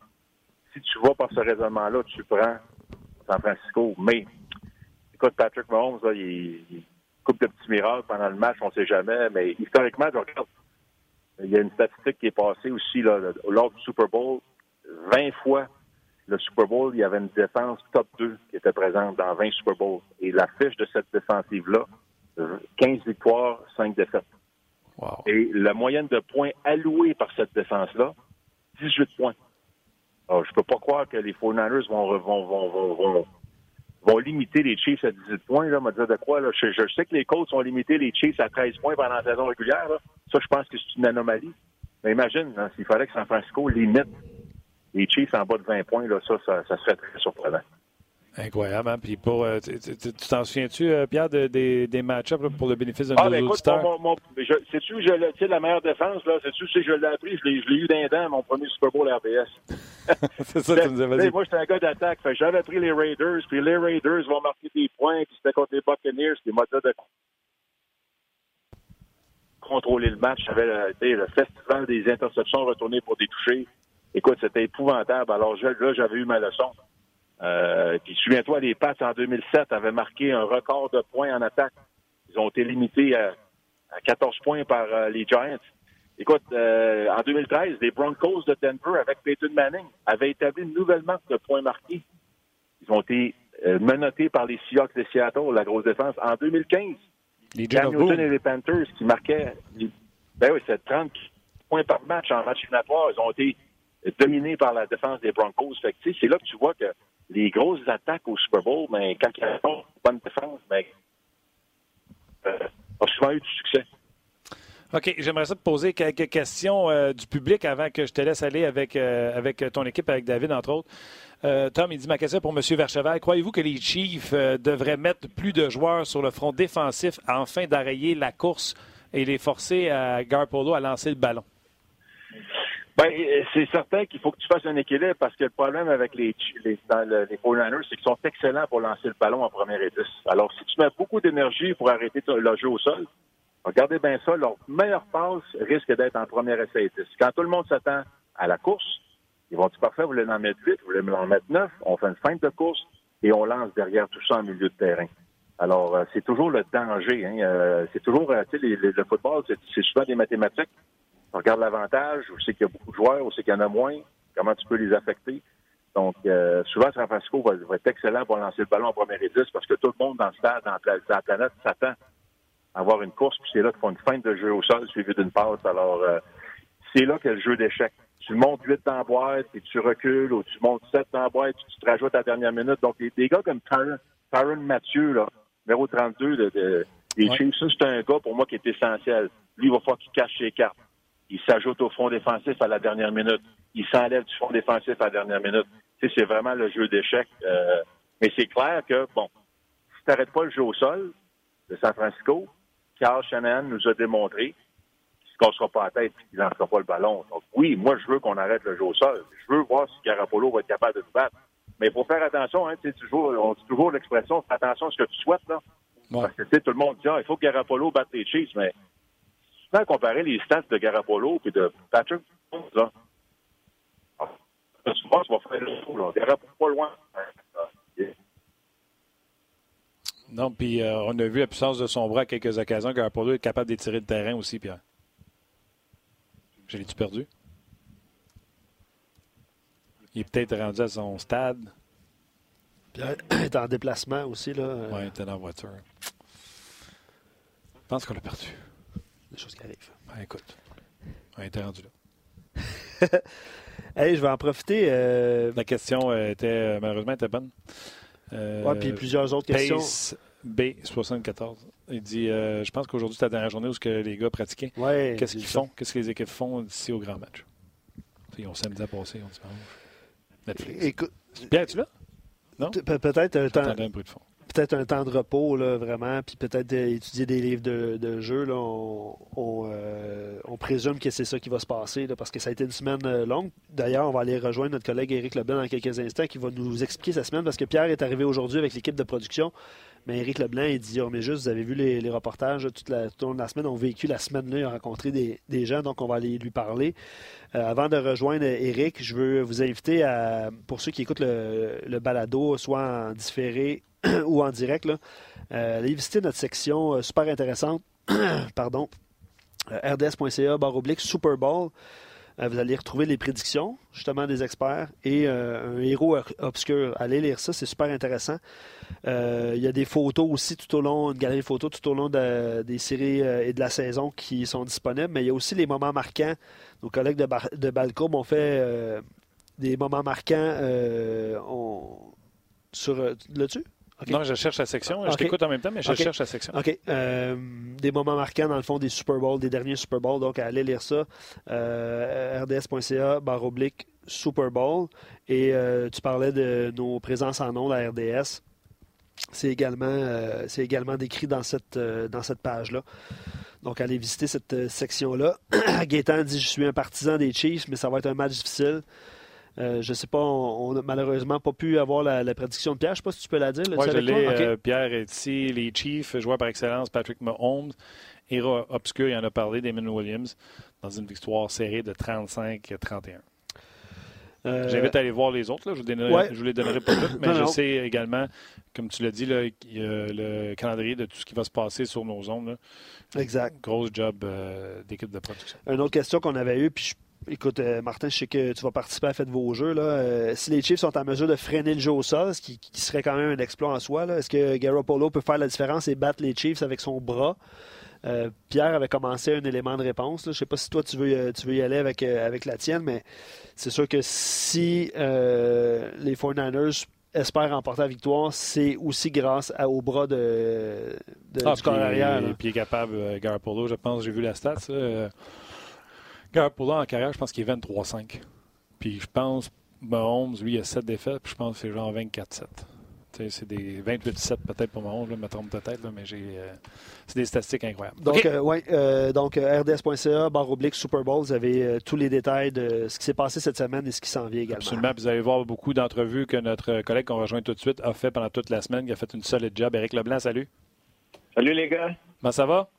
Si tu vas par ce raisonnement-là, tu prends San Francisco. Mais, écoute, Patrick Mahomes, là, il, il coupe de petits miracles pendant le match, on sait jamais, mais historiquement, je regarde, il y a une statistique qui est passée aussi, là, lors du Super Bowl, 20 fois le Super Bowl, il y avait une défense top 2 qui était présente dans 20 Super Bowls. Et la fiche de cette défensive-là, 15 victoires, 5 défaites. Wow. Et la moyenne de points alloués par cette défense-là, 18 points. Alors, je peux pas croire que les 49ers vont, vont, vont, vont, vont, limiter les Chiefs à 18 points. Là, me dire de quoi, là. Je, je, sais que les Colts ont limité les Chiefs à 13 points pendant la saison régulière. Là. Ça, je pense que c'est une anomalie. Mais imagine, hein, s'il fallait que San Francisco limite les Chiefs en bas de 20 points, là, ça, ça, ça serait très surprenant. Incroyable. Hein? Puis pour, euh, tu t'en souviens-tu, euh, Pierre, de, des, des match-ups pour le bénéfice de ah, nos ben, écoute, mon, mon, je, sais-tu, je, tu sais, la meilleure défense, là, sais-tu, si je l'ai appris, je l'ai, je l'ai eu d'un dent, mon premier Super Bowl RBS. c'est ça, tu nous avais dit. Moi, j'étais un gars d'attaque. Fait, j'avais pris les Raiders, puis les Raiders vont marquer des points, puis c'était contre les Buccaneers, puis moi, de contrôler le match. J'avais le, le festival des interceptions retournées pour des touchés. Écoute, c'était épouvantable. Alors je, là, j'avais eu ma leçon. Euh, puis souviens-toi, les Pats en 2007 avaient marqué un record de points en attaque. Ils ont été limités à, à 14 points par euh, les Giants. Écoute, euh, en 2013, les Broncos de Denver avec Peyton Manning avaient établi une nouvelle marque de points marqués. Ils ont été euh, menottés par les Seahawks de Seattle, la grosse défense. En 2015, les Cam Newton et les Panthers qui marquaient, ben oui, c'est 30 points par match en match éliminatoire. Ils ont été dominés par la défense des Broncos. Fait c'est là que tu vois que les grosses attaques au Super Bowl, ben, quand il y a une bonne défense, ben, euh, a souvent eu du succès. OK, j'aimerais ça te poser quelques questions euh, du public avant que je te laisse aller avec, euh, avec ton équipe, avec David, entre autres. Tom, il dit ma question pour M. Vercheval. Croyez-vous que les Chiefs devraient mettre plus de joueurs sur le front défensif afin d'arrayer la course et les forcer à Garpolo à lancer le ballon? Ben, c'est certain qu'il faut que tu fasses un équilibre parce que le problème avec les, les, les 49ers, c'est qu'ils sont excellents pour lancer le ballon en première et 10. Alors, si tu mets beaucoup d'énergie pour arrêter le jeu au sol, regardez bien ça, leur meilleure passe risque d'être en première essai et 10. Quand tout le monde s'attend à la course, ils vont dire parfait, vous voulez en mettre 8, vous voulez en mettre 9, on fait une feinte de course et on lance derrière tout ça en milieu de terrain. Alors, euh, c'est toujours le danger. Hein. Euh, c'est toujours, euh, tu sais, le football, c'est souvent des mathématiques. On regarde l'avantage, on sait qu'il y a beaucoup de joueurs, on sait qu'il y en a moins, comment tu peux les affecter? Donc, euh, souvent, San Francisco va, va, être excellent pour lancer le ballon en première et 10 parce que tout le monde dans le stade, dans la, dans la planète, s'attend à avoir une course, puis c'est là qu'ils font une feinte de jeu au sol suivie d'une passe. Alors, euh, c'est là que le jeu d'échecs. Tu montes 8 dans la boîte, puis tu recules, ou tu montes 7 dans la boîte, puis tu te rajoutes à la dernière minute. Donc, des, des gars comme Tyron, Tyron Mathieu, là, numéro 32 de, de, des Ouais. Chiefs, ça, c'est un gars pour moi qui est essentiel. Lui, il va falloir qu'il cache ses cartes. Il s'ajoute au front défensif à la dernière minute. Il s'enlève du front défensif à la dernière minute. Tu sais, c'est vraiment le jeu d'échecs. Euh, mais c'est clair que, bon, si tu n'arrêtes pas le jeu au sol de San Francisco, Carl Shanahan nous a démontré qu'il ne se cassera pas la tête et qu'il lancera pas le ballon. Donc, oui, moi, je veux qu'on arrête le jeu au sol. Je veux voir si Garapolo va être capable de se battre. Mais il faut faire attention, hein, toujours, on dit toujours l'expression, fais attention à ce que tu souhaites, là. Ouais. Parce que, tout le monde dit, ah, il faut que Garapolo batte les Chiefs, mais sans comparer les stats de Garapolo et de Patrick Mahomes, là, souvent, tu vas faire le tour, là. Garapolo pas loin. Non, puis euh, on a vu la puissance de son bras à quelques occasions. Garoppolo est capable d'étirer le terrain aussi, Pierre. Je l'ai-tu perdu? Il est peut-être rendu à son stade. Pierre est en déplacement aussi, là. Oui, il était dans la voiture. Je pense qu'on l'a perdu. Des choses qui arrivent. Ben, écoute, on était rendu là. Hey, je vais en profiter. euh, La question euh, était, euh, malheureusement, était bonne. Euh, ouais, puis plusieurs autres questions. Pace B74. Il dit euh, Je pense qu'aujourd'hui, c'est la dernière journée où ce que les gars pratiquaient. Ouais, Qu'est-ce qu'ils font? Qu'est-ce que les équipes font d'ici au grand match? Ils ont samedi à passer, on dimanche. Netflix. Écoute, Pierre, es-tu là? Non? Pe- peut-être un temps, J'entendais un bruit de fond. Peut-être un temps de repos, vraiment, puis peut-être étudier des livres de, de jeu. Là, euh, on présume que c'est ça qui va se passer, parce que ça a été une semaine euh, longue. D'ailleurs, on va aller rejoindre notre collègue Éric Leblanc dans quelques instants, qui va nous expliquer sa semaine, parce que Pierre est arrivé aujourd'hui avec l'équipe de production. Mais Éric Leblanc, il dit oh, mais juste, vous avez vu les, les reportages toute la, tout au long de la semaine. On a vécu la semaine-là, il a rencontré des, des gens, donc on va aller lui parler. Euh, avant de rejoindre Éric, je veux vous inviter à, pour ceux qui écoutent le, le balado, soit en différé ou en direct, euh, allez visiter notre section euh, super intéressante, pardon, euh, rds.ca, barre oblique, Super Bowl. Vous allez retrouver les prédictions, justement, des experts et un héros obscur. Allez lire ça, c'est super intéressant. Il y a des photos aussi tout au long, une galerie de photos tout au long de- des séries et de la saison qui sont disponibles, mais il y a aussi les moments marquants. Nos collègues de, Bar- ont fait des moments marquants on- sur... L'as-tu? Non, je cherche la section. Je t'écoute en même temps, mais je cherche la section. OK. Euh, des moments marquants, dans le fond, des Super Bowls, des derniers Super Bowls. Donc, allez lire ça. Euh, rds.ca, barre oblique, Super Bowl. Et euh, tu parlais de nos présences en ondes à RDS. C'est également, c'est également décrit dans cette, dans cette page-là. Donc, allez visiter cette section-là. Gaétan dit Je suis un partisan des Chiefs, mais ça va être un match difficile. Euh, je sais pas, on n'a malheureusement pas pu avoir la, la prédiction de Pierre. Je sais pas si tu peux la dire. Oui, je l'ai. Euh, Pierre est ici. Les Chiefs, joueur par excellence, Patrick Mahomes. Héros obscur, il en a parlé, Damon Williams, dans une victoire serrée de 35-31. Euh, J'invite à aller voir les autres. Là. Je ne ouais. vous les donnerai pas toutes, mais Non, je non. sais également, comme tu l'as dit, là, le calendrier de tout ce qui va se passer sur nos zones. là. Exact. Gros job euh, d'équipe de production. Une autre question qu'on avait eue, puis je- écoute, euh, Martin, je sais que tu vas participer à Faites vos jeux. Là. Euh, si les Chiefs sont en mesure de freiner le jeu au sol, ce qui, qui serait quand même un exploit en soi, est-ce que Garoppolo peut faire la différence et battre les Chiefs avec son bras? Euh, Pierre avait commencé un élément de réponse. là. Je ne sais pas si toi tu veux, tu veux y aller avec, avec la tienne, mais c'est sûr que si les 49ers espèrent remporter la victoire, c'est aussi grâce à- au bras de, de- Ah, du corps arrière. là. Puis est capable, Garoppolo, je pense, j'ai vu la stat. ça, euh, Garoppolo en carrière, je pense qu'il est 23-5. Puis je pense, Mahomes, lui, il a 7 défaites, puis je pense que c'est genre 24-7. Tu sais, C'est des 28-7 peut-être pour Mahomes, là, je me trompe peut-être, là, mais j'ai, euh, c'est des statistiques incroyables. Donc, euh, ouais, euh, donc rds.ca, barre oblique, Super Bowl, vous avez euh, tous les détails de ce qui s'est passé cette semaine et ce qui s'en vient également. Absolument. Puis Vous allez voir beaucoup d'entrevues que notre collègue qu'on rejoint tout de suite a fait pendant toute la semaine. Il a fait une solide job. Éric Leblanc, salut. Salut les gars. Comment ça va?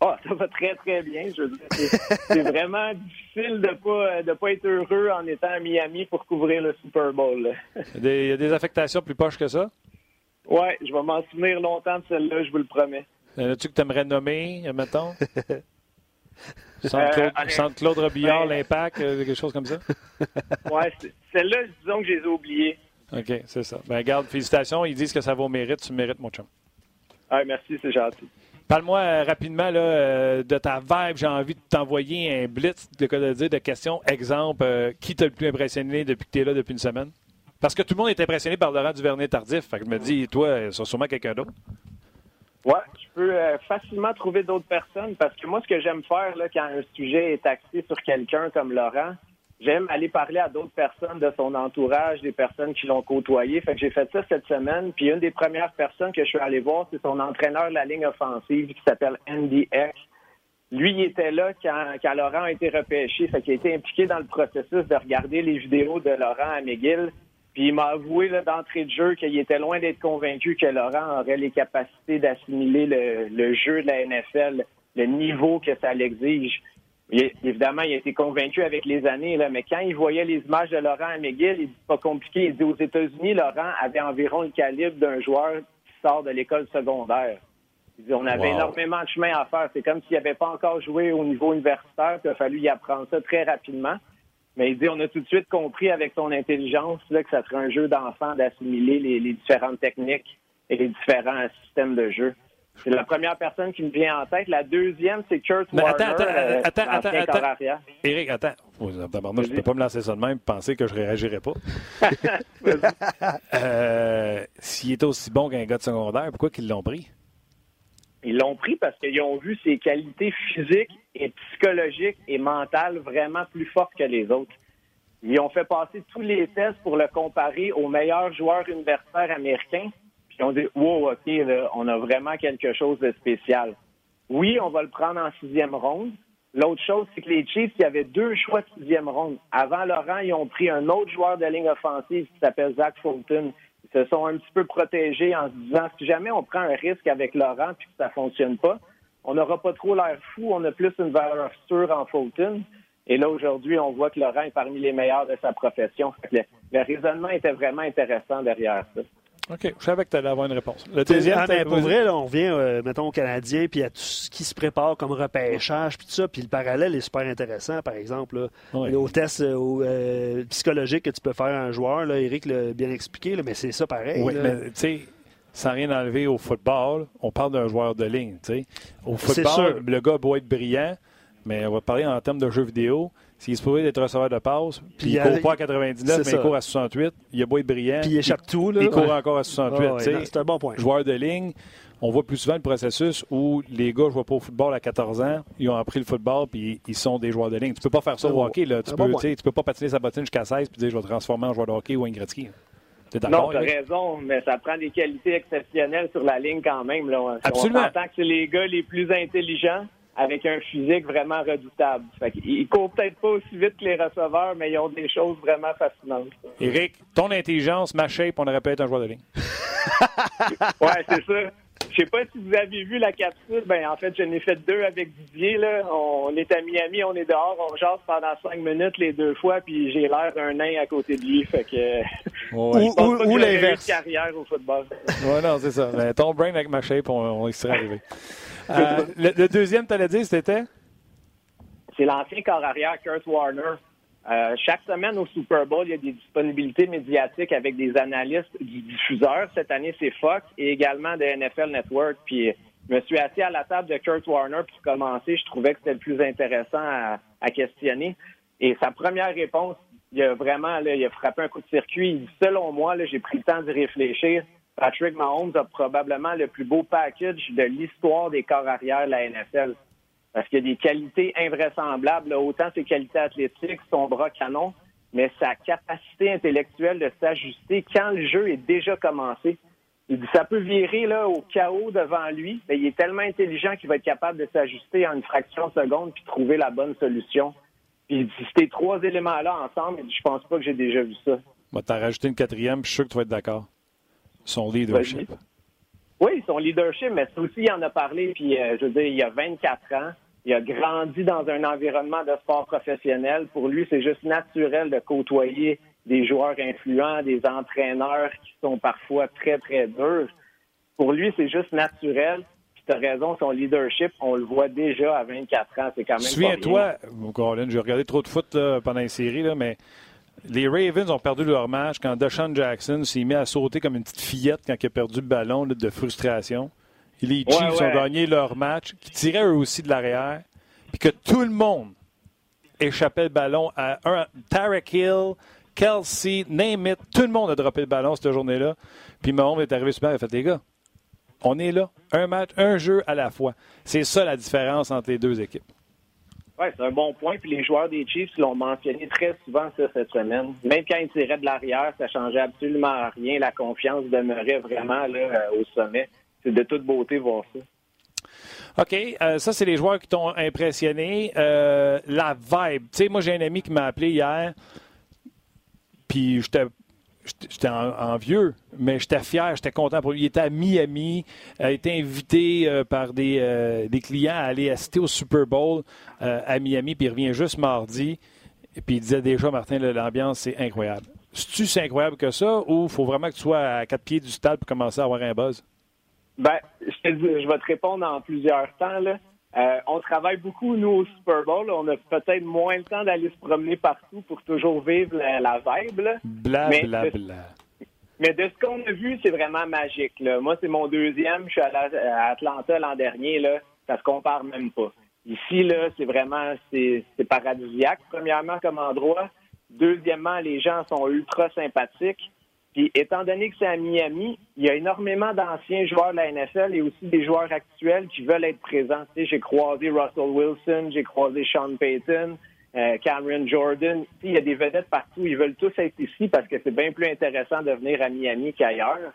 Ah, ça va très très bien. Je veux dire, c'est, c'est vraiment difficile de pas de pas être heureux en étant à Miami pour couvrir le Super Bowl. Il y a des, affectations plus poches que ça? Ouais, je vais m'en souvenir longtemps de celle-là, je vous le promets. Y en a-tu que tu aimerais nommer, euh, mettons? Centre-Claude. Centre-Claude Robillard, Ben- l'Impact, euh, quelque chose comme ça? Ouais, c'est- celle-là, disons que je les ai oubliées. OK, c'est ça. Ben, garde, félicitations. Ils disent que ça vaut mérite. Tu mérites, mon chum. Ah, merci, c'est gentil. Parle-moi euh, rapidement là, euh, de ta vibe. J'ai envie de t'envoyer un blitz de, de de questions. Exemple, euh, qui t'a le plus impressionné depuis que tu es là depuis une semaine? Parce que tout le monde est impressionné par Laurent Duvernay-Tardif. Fait que je me dis, toi, c'est sûrement quelqu'un d'autre. Ouais, je peux facilement trouver d'autres personnes parce que moi, ce que j'aime faire là, quand un sujet est axé sur quelqu'un comme Laurent, j'aime aller parler à d'autres personnes de son entourage, des personnes qui l'ont côtoyé. Fait que j'ai fait ça cette semaine. Puis une des premières personnes que je suis allé voir, c'est son entraîneur de la ligne offensive qui s'appelle Andy Eck. Lui, il était là quand, Laurent a été repêché. Fait a été impliqué dans le processus de regarder les vidéos de Laurent à McGill. Puis il m'a avoué d'entrée de jeu qu'il était loin d'être convaincu que Laurent aurait les capacités d'assimiler le, le jeu de la NFL, le niveau que ça l'exige. Il- évidemment, il a été convaincu avec les années, là, mais quand il voyait les images de Laurent à McGill, il dit pas compliqué. Il dit aux États-Unis, Laurent avait environ le calibre d'un joueur qui sort de l'école secondaire. Il dit, on avait Wow. énormément de chemin à faire. C'est comme s'il n'avait pas encore joué au niveau universitaire, puis il a fallu y apprendre ça très rapidement. Mais il dit, on a tout de suite compris avec son intelligence là, que ça serait un jeu d'enfant d'assimiler les, les différentes techniques et les différents systèmes de jeu. C'est la première personne qui me vient en tête. La deuxième, c'est Kurt Mais Warner, attends, attends, euh, attends, attends, attends. attends. Oh, tabarnak, je ne peux pas me lancer ça de même et penser que je réagirais pas. Euh, S'il était aussi bon qu'un gars de secondaire, pourquoi qu'ils l'ont pris? Ils l'ont pris parce qu'ils ont vu ses qualités physiques et psychologiques et mentales vraiment plus fortes que les autres. Ils ont fait passer tous les tests pour le comparer aux meilleurs joueurs universitaires américains. Ils ont dit, wow, OK, là, on a vraiment quelque chose de spécial. Oui, on va le prendre en sixième ronde. L'autre chose, c'est que les Chiefs, il y avait deux choix de sixième ronde. Avant Laurent, ils ont pris un autre joueur de ligne offensive qui s'appelle Zach Fulton. Ils se sont un petit peu protégés en se disant, si jamais on prend un risque avec Laurent puis que ça fonctionne pas, on n'aura pas trop l'air fou, on a plus une valeur sûre en Fulton. Et là, aujourd'hui, on voit que Laurent est parmi les meilleurs de sa profession. Le raisonnement était vraiment intéressant derrière ça. OK, je savais que tu allais avoir une réponse. Le deuxième, Ah, ben, pour vrai, là, on revient, euh, mettons, aux Canadiens, puis à tout ce qui se prépare comme repêchage, puis tout ça. Puis le parallèle est super intéressant, par exemple. Là, Ouais. Au test euh, euh, psychologique que tu peux faire à un joueur, là, Eric l'a bien expliqué, là, mais c'est ça pareil. Oui, là. mais tu sais, sans rien enlever au football, on parle d'un joueur de ligne. sais. Au football, le gars doit être brillant, mais on va parler en termes de jeux vidéo. S'il est supposé être receveur de passe, puis il ne court pas à 99, c'est mais ça. il court à 68, il a beau être brillant. Puis il échappe tout. Là. il court Ouais. encore à 68. Ah, ouais, tu sais. non, c'est un bon point. Joueur de ligne, on voit plus souvent le processus où les gars ne jouent pas au football à 14 ans, ils ont appris le football, puis ils sont des joueurs de ligne. Tu peux pas faire ça au hockey. Là. Tu, peux, bon tu peux pas patiner sa bottine jusqu'à 16 puis dire je vais te transformer en joueur de hockey ou un Gretzky. Non, d'accord? tu as raison, mais ça prend des qualités exceptionnelles sur la ligne quand même. Là. On- Absolument. On que c'est les gars les plus intelligents avec un physique vraiment redoutable. Fait ils courent peut-être pas aussi vite que les receveurs, mais ils ont des choses vraiment fascinantes. Eric, ton intelligence, ma shape, on aurait pu être un joueur de ligne. Ouais, c'est ça. Je sais pas si vous avez vu la capsule. Ben, en fait, je n'ai fait deux avec Didier. Là. On est à Miami, on est dehors, on jase pendant cinq minutes les deux fois, puis j'ai l'air d'un nain à côté de lui. Fait que. Ouais. Ou, ou- ou l'inverse. de carrière au football. Ouais, non, c'est ça. Mais ton brain avec ma shape, on, on y serait arrivé. Euh, le, deuxième, t'allais dire, c'était? c'est l'ancien corps arrière Kurt Warner. Euh, chaque semaine au Super Bowl, il y a des disponibilités médiatiques avec des analystes du diffuseur. Cette année, c'est Fox et également de NFL Network. Puis, je me suis assis à la table de Kurt Warner pour commencer. Je trouvais que c'était le plus intéressant à, questionner. Et sa première réponse, il a vraiment il a frappé un coup de circuit. Selon moi, j'ai pris le temps d'y réfléchir. Patrick Mahomes a probablement le plus beau package de l'histoire des corps arrière de la NFL parce qu'il a des qualités invraisemblables, autant ses qualités athlétiques, son bras canon, mais sa capacité intellectuelle de s'ajuster quand le jeu est déjà commencé. Il dit ça peut virer là, au chaos devant lui, mais il est tellement intelligent qu'il va être capable de s'ajuster en une fraction de seconde puis trouver la bonne solution. Puis ces trois éléments-là ensemble, je pense pas que j'ai déjà vu ça. Moi, t'as rajouté une quatrième, puis je suis sûr que tu vas être d'accord. Son leadership. Oui, son leadership, mais ça aussi, il en a parlé, puis euh, je veux dire, il a 24 ans. Il a grandi dans un environnement de sport professionnel. Pour lui, c'est juste naturel de côtoyer des joueurs influents, des entraîneurs qui sont parfois très, très durs. Pour lui, c'est juste naturel. Puis tu as raison, son leadership, on le voit déjà à 24 ans. C'est quand même. Souviens-toi, Gordon, j'ai regardé trop de foot là, pendant les séries, là, mais les Ravens ont perdu leur match quand Deshaun Jackson s'est mis à sauter comme une petite fillette quand il a perdu le ballon là, de frustration. Et les Chiefs Ouais, ouais. ont gagné leur match, qui tiraient eux aussi de l'arrière, puis que tout le monde échappait le ballon à un Tarek Hill, Kelsey, name it, tout le monde a droppé le ballon cette journée-là. Puis Mahomes est arrivé super et a fait les gars, on est là, un match, un jeu à la fois. C'est ça la différence entre les deux équipes. Oui, c'est un bon point. Puis les joueurs des Chiefs l'ont mentionné très souvent ça, cette semaine. Même quand ils tiraient de l'arrière, ça changeait absolument rien. La confiance demeurait vraiment là, euh, au sommet. C'est de toute beauté voir ça. OK, euh, ça, c'est les joueurs qui t'ont impressionné. Euh, la vibe. Tu sais, moi, j'ai un ami qui m'a appelé hier, puis j'étais. J'étais j'étais en- envieux, mais j'étais fier, j'étais content pour lui. Il était à Miami, a été invité euh, par des, euh, des clients à aller assister au Super Bowl euh, à Miami, puis il revient juste mardi. Et puis il disait déjà, Martin, l'ambiance, c'est incroyable. C'est-tu si incroyable que ça, ou il faut vraiment que tu sois à quatre pieds du stade pour commencer à avoir un buzz? Ben, je, je vais te répondre en plusieurs temps. Là. Euh, on travaille beaucoup, nous, au Super Bowl. On a peut-être moins le temps d'aller se promener partout pour toujours vivre la, la vibe. là. Bla, Mais- bla, bla. Mais de ce qu'on a vu, c'est vraiment magique. Là. Moi, c'est mon deuxième. Je suis allé à Atlanta l'an dernier. Là. Ça se compare même pas. Ici, là, c'est vraiment c'est paradisiaque, premièrement, comme endroit. Deuxièmement, les gens sont ultra sympathiques. Étant donné que c'est à Miami, il y a énormément d'anciens joueurs de la NFL et aussi des joueurs actuels qui veulent être présents. Tu sais, j'ai croisé Russell Wilson, j'ai croisé Sean Payton, euh, Cameron Jordan. Il y a des vedettes partout. Ils veulent tous être ici parce que c'est bien plus intéressant de venir à Miami qu'ailleurs.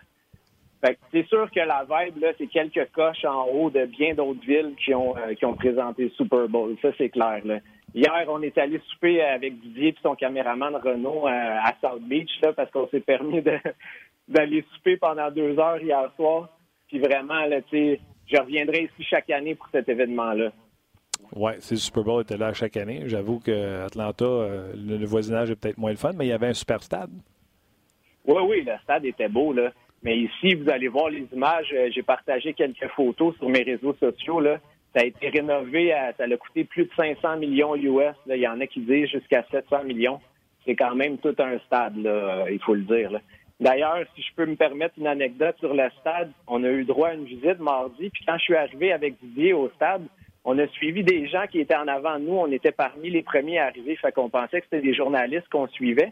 Fait que c'est sûr que la vibe, c'est quelques coches en haut de bien d'autres villes qui ont, euh, présenté le Super Bowl. Ça, c'est clair. Là. Hier, on est allé souper avec Didier et son caméraman Renault euh, à South Beach là, parce qu'on s'est permis d'aller souper pendant deux heures hier soir. Puis vraiment, là, je reviendrai ici chaque année pour cet événement-là. Oui, c'est le Super Bowl était là chaque année. J'avoue que Atlanta, euh, le, le voisinage est peut-être moins le fun, mais il y avait un super stade. Oui, oui, le stade était beau, là. Mais ici, vous allez voir les images. euh, J'ai partagé quelques photos sur mes réseaux sociaux, là. Ça a été rénové, à- ça a coûté plus de 500 millions US. Il y en a qui disent jusqu'à 700 millions. C'est quand même tout un stade, là, il faut le dire. D'ailleurs, si je peux me permettre une anecdote sur le stade, on a eu droit à une visite mardi. Puis quand je suis arrivé avec Didier au stade, on a suivi des gens qui étaient en avant de nous. On était parmi les premiers à arriver. Fait qu'on pensait que c'était des journalistes qu'on suivait.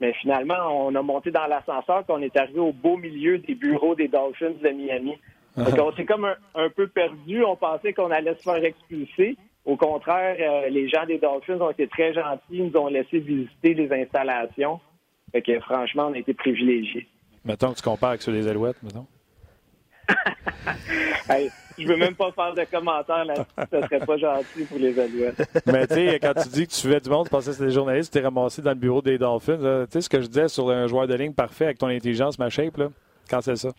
Mais finalement, on a monté dans l'ascenseur puis on est arrivé au beau milieu des bureaux des Dolphins de Miami. Donc, on s'est comme un, un peu perdu. On pensait qu'on allait se faire expulser. Au contraire, euh, les gens des Dolphins ont été très gentils. Ils nous ont laissé visiter les installations. Fait que franchement, on a été privilégiés. Mettons que tu compares avec sur les Alouettes, mettons. Hey, je veux même pas faire de commentaires là Ça serait pas gentil pour les Alouettes. Mais tu sais, quand tu dis que tu suivais du monde, tu pensais que c'était des journalistes, tu t'es ramassé dans le bureau des Dolphins. Tu sais ce que je disais sur un joueur de ligne parfait avec ton intelligence, ma shape, là? Quand c'est ça?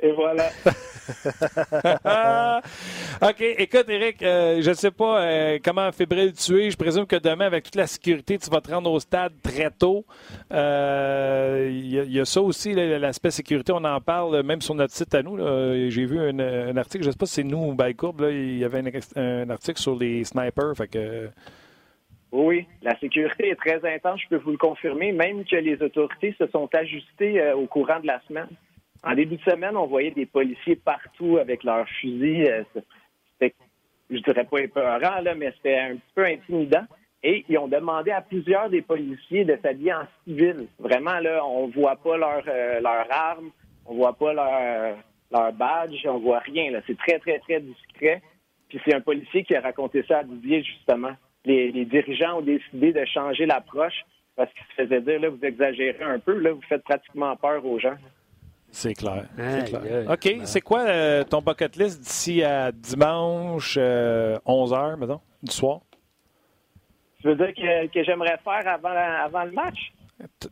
Et voilà. OK, écoute, Eric, euh, je ne sais pas euh, comment fébrile tu es. Je présume que demain, avec toute la sécurité, tu vas te rendre au stade très tôt. Euh, Il y, a- il y a ça aussi, l'aspect sécurité, on en parle même sur notre site à nous. J'ai vu un, un article, je ne sais pas si c'est nous ou Bycourbe, il y avait un, un article sur les snipers. Fait que, Oui, la sécurité est très intense, je peux vous le confirmer, même que les autorités se sont ajustées euh, au courant de la semaine. En début de semaine, on voyait des policiers partout avec leurs fusils. euh, C'était, je dirais pas épeurant, là, mais c'était un petit peu intimidant. Et ils ont demandé à plusieurs des policiers de s'habiller en civil. Vraiment, là, on voit pas leur, euh, leur arme, on voit pas leur, leur badge, on voit rien. C'est très, très, très discret. Puis c'est un policier qui a raconté ça à Didier, justement. Les, les dirigeants ont décidé de changer l'approche parce qu'ils se faisaient dire, là, vous exagérez un peu, là, vous faites pratiquement peur aux gens. C'est clair. clair. OK, c'est quoi euh, ton bucket list d'ici à dimanche, 11h, mettons, du soir? Tu veux dire que, que j'aimerais faire avant, avant le match?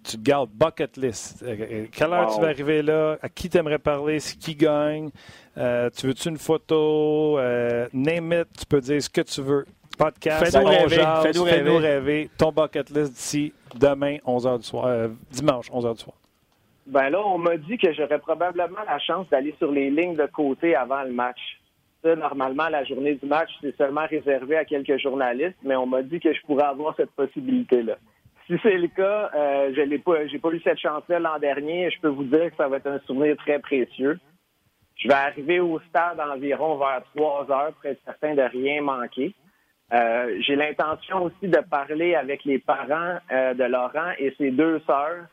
Tu- gardes bucket list. Euh, euh, Quelle heure Wow. tu vas arriver là? À qui tu aimerais parler? C'est qui gagne? Euh, tu veux-tu une photo? Euh, name it. Tu peux dire ce que tu veux. Podcast, Fais-nous rêver, jase, fais-nous fais-nous rêver. rêver. Ton bucket list d'ici demain, 11h du soir. euh, dimanche, 11h du soir. Ben là, on m'a dit que j'aurais probablement la chance d'aller sur les lignes de côté avant le match. ça, normalement, la journée du match, c'est seulement réservé à quelques journalistes, mais on m'a dit que je pourrais avoir cette possibilité-là. Si c'est le cas, euh, je n'ai pas, j'ai pas eu cette chance-là l'an dernier et je peux vous dire que ça va être un souvenir très précieux. Je vais arriver au stade environ vers 3 heures pour être certain de rien manquer. Euh, j'ai l'intention aussi de parler avec les parents euh, de Laurent et ses deux sœurs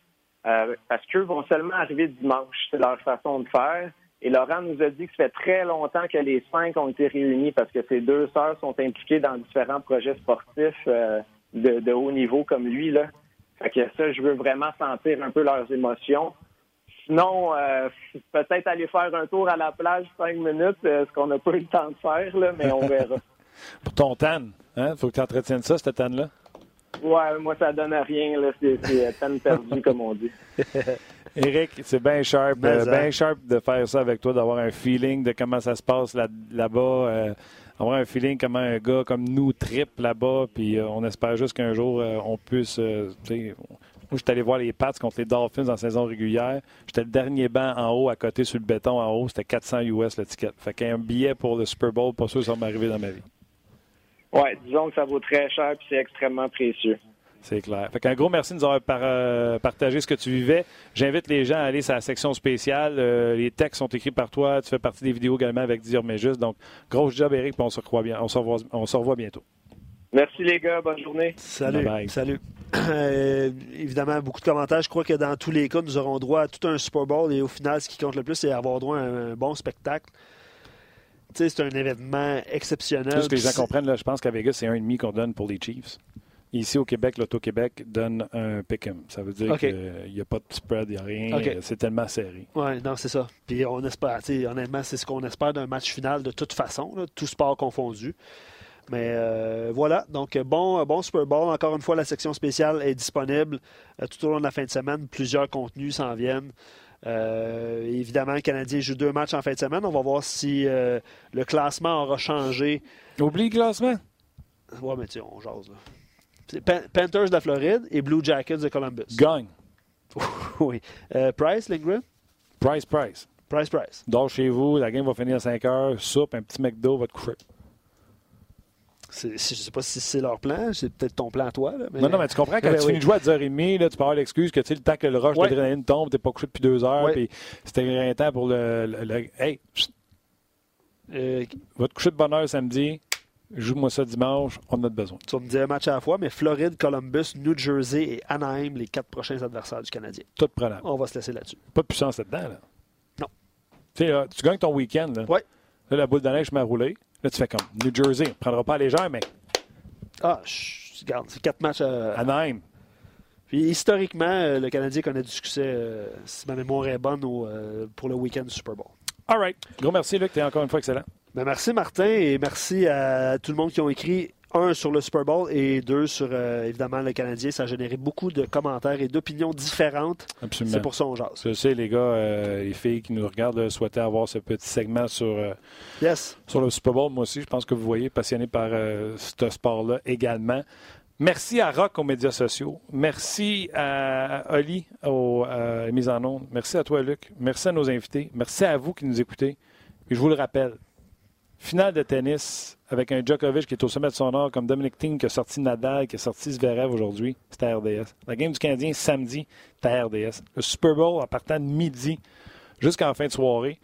euh, parce qu'eux vont seulement arriver dimanche. C'est leur façon de faire. Et Laurent nous a dit que ça fait très longtemps que les cinq ont été réunis parce que ses deux sœurs sont impliquées dans différents projets sportifs de, de, haut niveau comme lui. Là. Fait que ça, je veux vraiment sentir un peu leurs émotions. Sinon, euh, peut-être aller faire un tour à la plage cinq minutes, euh, ce qu'on n'a pas eu le temps de faire, là, mais on verra. Pour ton tan, hein? Faut que tu entretiennes ça, cette tan-là? Ouais, moi, ça donne rien, là. C'est euh, tan perdu, comme on dit. Éric, c'est bien sharp, Mais, bien hein. sharp de faire ça avec toi, d'avoir un feeling de comment ça se passe là- là-bas, euh, avoir un feeling comment un gars comme nous tripe là-bas, puis euh, on espère juste qu'un jour euh, on puisse, euh, tu sais, moi j'étais allé voir les Pats contre les Dolphins en saison régulière, j'étais le dernier banc en haut à côté sur le béton en haut, c'était 400 US le ticket. Fait qu'un billet pour le Super Bowl, pas sûr que ça va m'arriver dans ma vie. Ouais, disons que ça vaut très cher puis c'est extrêmement précieux. C'est clair. Fait qu'un gros merci de nous avoir par- euh, partagé ce que tu vivais. J'invite les gens à aller sur la section spéciale. Euh, les textes sont écrits par toi. Tu fais partie des vidéos également avec Dire Mais Juste. Donc, gros job, Eric, puis on se revoit bien. On se revoit, on se revoit bientôt. Merci les gars, bonne journée. Salut. Bye bye. Salut. Euh, évidemment, beaucoup de commentaires. Je crois que dans tous les cas, nous aurons droit à tout un Super Bowl et au final, ce qui compte le plus, c'est avoir droit à un, un bon spectacle. C'est un événement exceptionnel. Juste que les gens comprennent, là, je pense qu'à Vegas, c'est un et demi qu'on donne pour les Chiefs. Ici, au Québec, l'Auto-Québec donne un pick-em. Ça veut dire qu'il n'y a pas de spread, il n'y a rien. C'est tellement serré. Oui, non, c'est ça. Puis on espère, tu sais, honnêtement, c'est ce qu'on espère d'un match final de toute façon, là, tout sport confondu. Mais euh, voilà, donc bon, bon Super Bowl. Encore une fois, la section spéciale est disponible euh, tout au long de la fin de semaine. Plusieurs contenus s'en viennent. Euh, évidemment, le Canadien joue deux matchs en fin de semaine. On va voir si euh, le classement aura changé. Oublie le classement. Ouais, mais tu sais, on jase. Là. Pan- Panthers de la Floride et Blue Jackets de Columbus. Gagne. oui. Euh, Price, Lindgren? Price, price. Price, Price. Dors chez vous, la game va finir à 5 heures, soupe, un petit McDo, va te coucher. Je sais pas si c'est leur plan, c'est peut-être ton plan à toi. Là, mais... Non, non, mais tu comprends, quand Ben tu oui. finis de jouer à 10h30, là, tu peux avoir l'excuse que tu sais, le temps que le rush Ouais. d'adrénaline tombe, t'es pas couché depuis deux heures, Ouais. puis c'était éreintant pour le, le- le- Hey, Euh, va te coucher de bonne heure samedi, joue-moi ça dimanche, on en a besoin. tu vas me dire un match à la fois, mais Floride, Columbus, New Jersey et Anaheim, les quatre prochains adversaires du Canadien. Tout prenable. On va se laisser là-dessus. Pas de puissance là-dedans, là. Non. Tu sais, tu gagnes ton week-end, là. Ouais. Là, la boule de neige m'a roulé. Là, tu fais comme New Jersey, on prendra pas à légère, mais Ah, chut, regarde, c'est quatre matchs à. Anaheim. Puis historiquement, euh, le Canadien connaît du succès, euh, si ma mémoire est bonne, au, euh, pour le week-end du Super Bowl. All right. Gros merci, Luc, t'es encore une fois excellent. Ben, merci Martin et merci à tout le monde qui ont écrit un sur le Super Bowl et deux sur euh, évidemment le Canadien. Ça a généré beaucoup de commentaires et d'opinions différentes. Absolument. C'est pour ça qu'on jase. Je sais, les gars, euh, les filles qui nous regardent euh, souhaitaient avoir ce petit segment sur, euh, Yes. sur le Super Bowl. Moi aussi, je pense que vous voyez, passionné par ce sport-là également. Merci à Rock aux médias sociaux. Merci à Oli aux mises en ondes. Merci à toi, Luc. Merci à nos invités. Merci à vous qui nous écoutez. Et je vous le rappelle, finale de tennis avec un Djokovic qui est au sommet de son art, comme Dominic Thiem qui a sorti Nadal, qui a sorti Zverev aujourd'hui, c'était à RDS. La game du Canadien samedi, c'était à RDS. Le Super Bowl en partant de midi jusqu'en fin de soirée,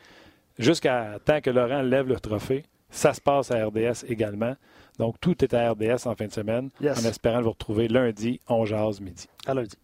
jusqu'à temps que Laurent lève le trophée, ça se passe à RDS également. Donc tout est à RDS en fin de semaine, Yes. en espérant le vous retrouver lundi, on jase midi. À lundi.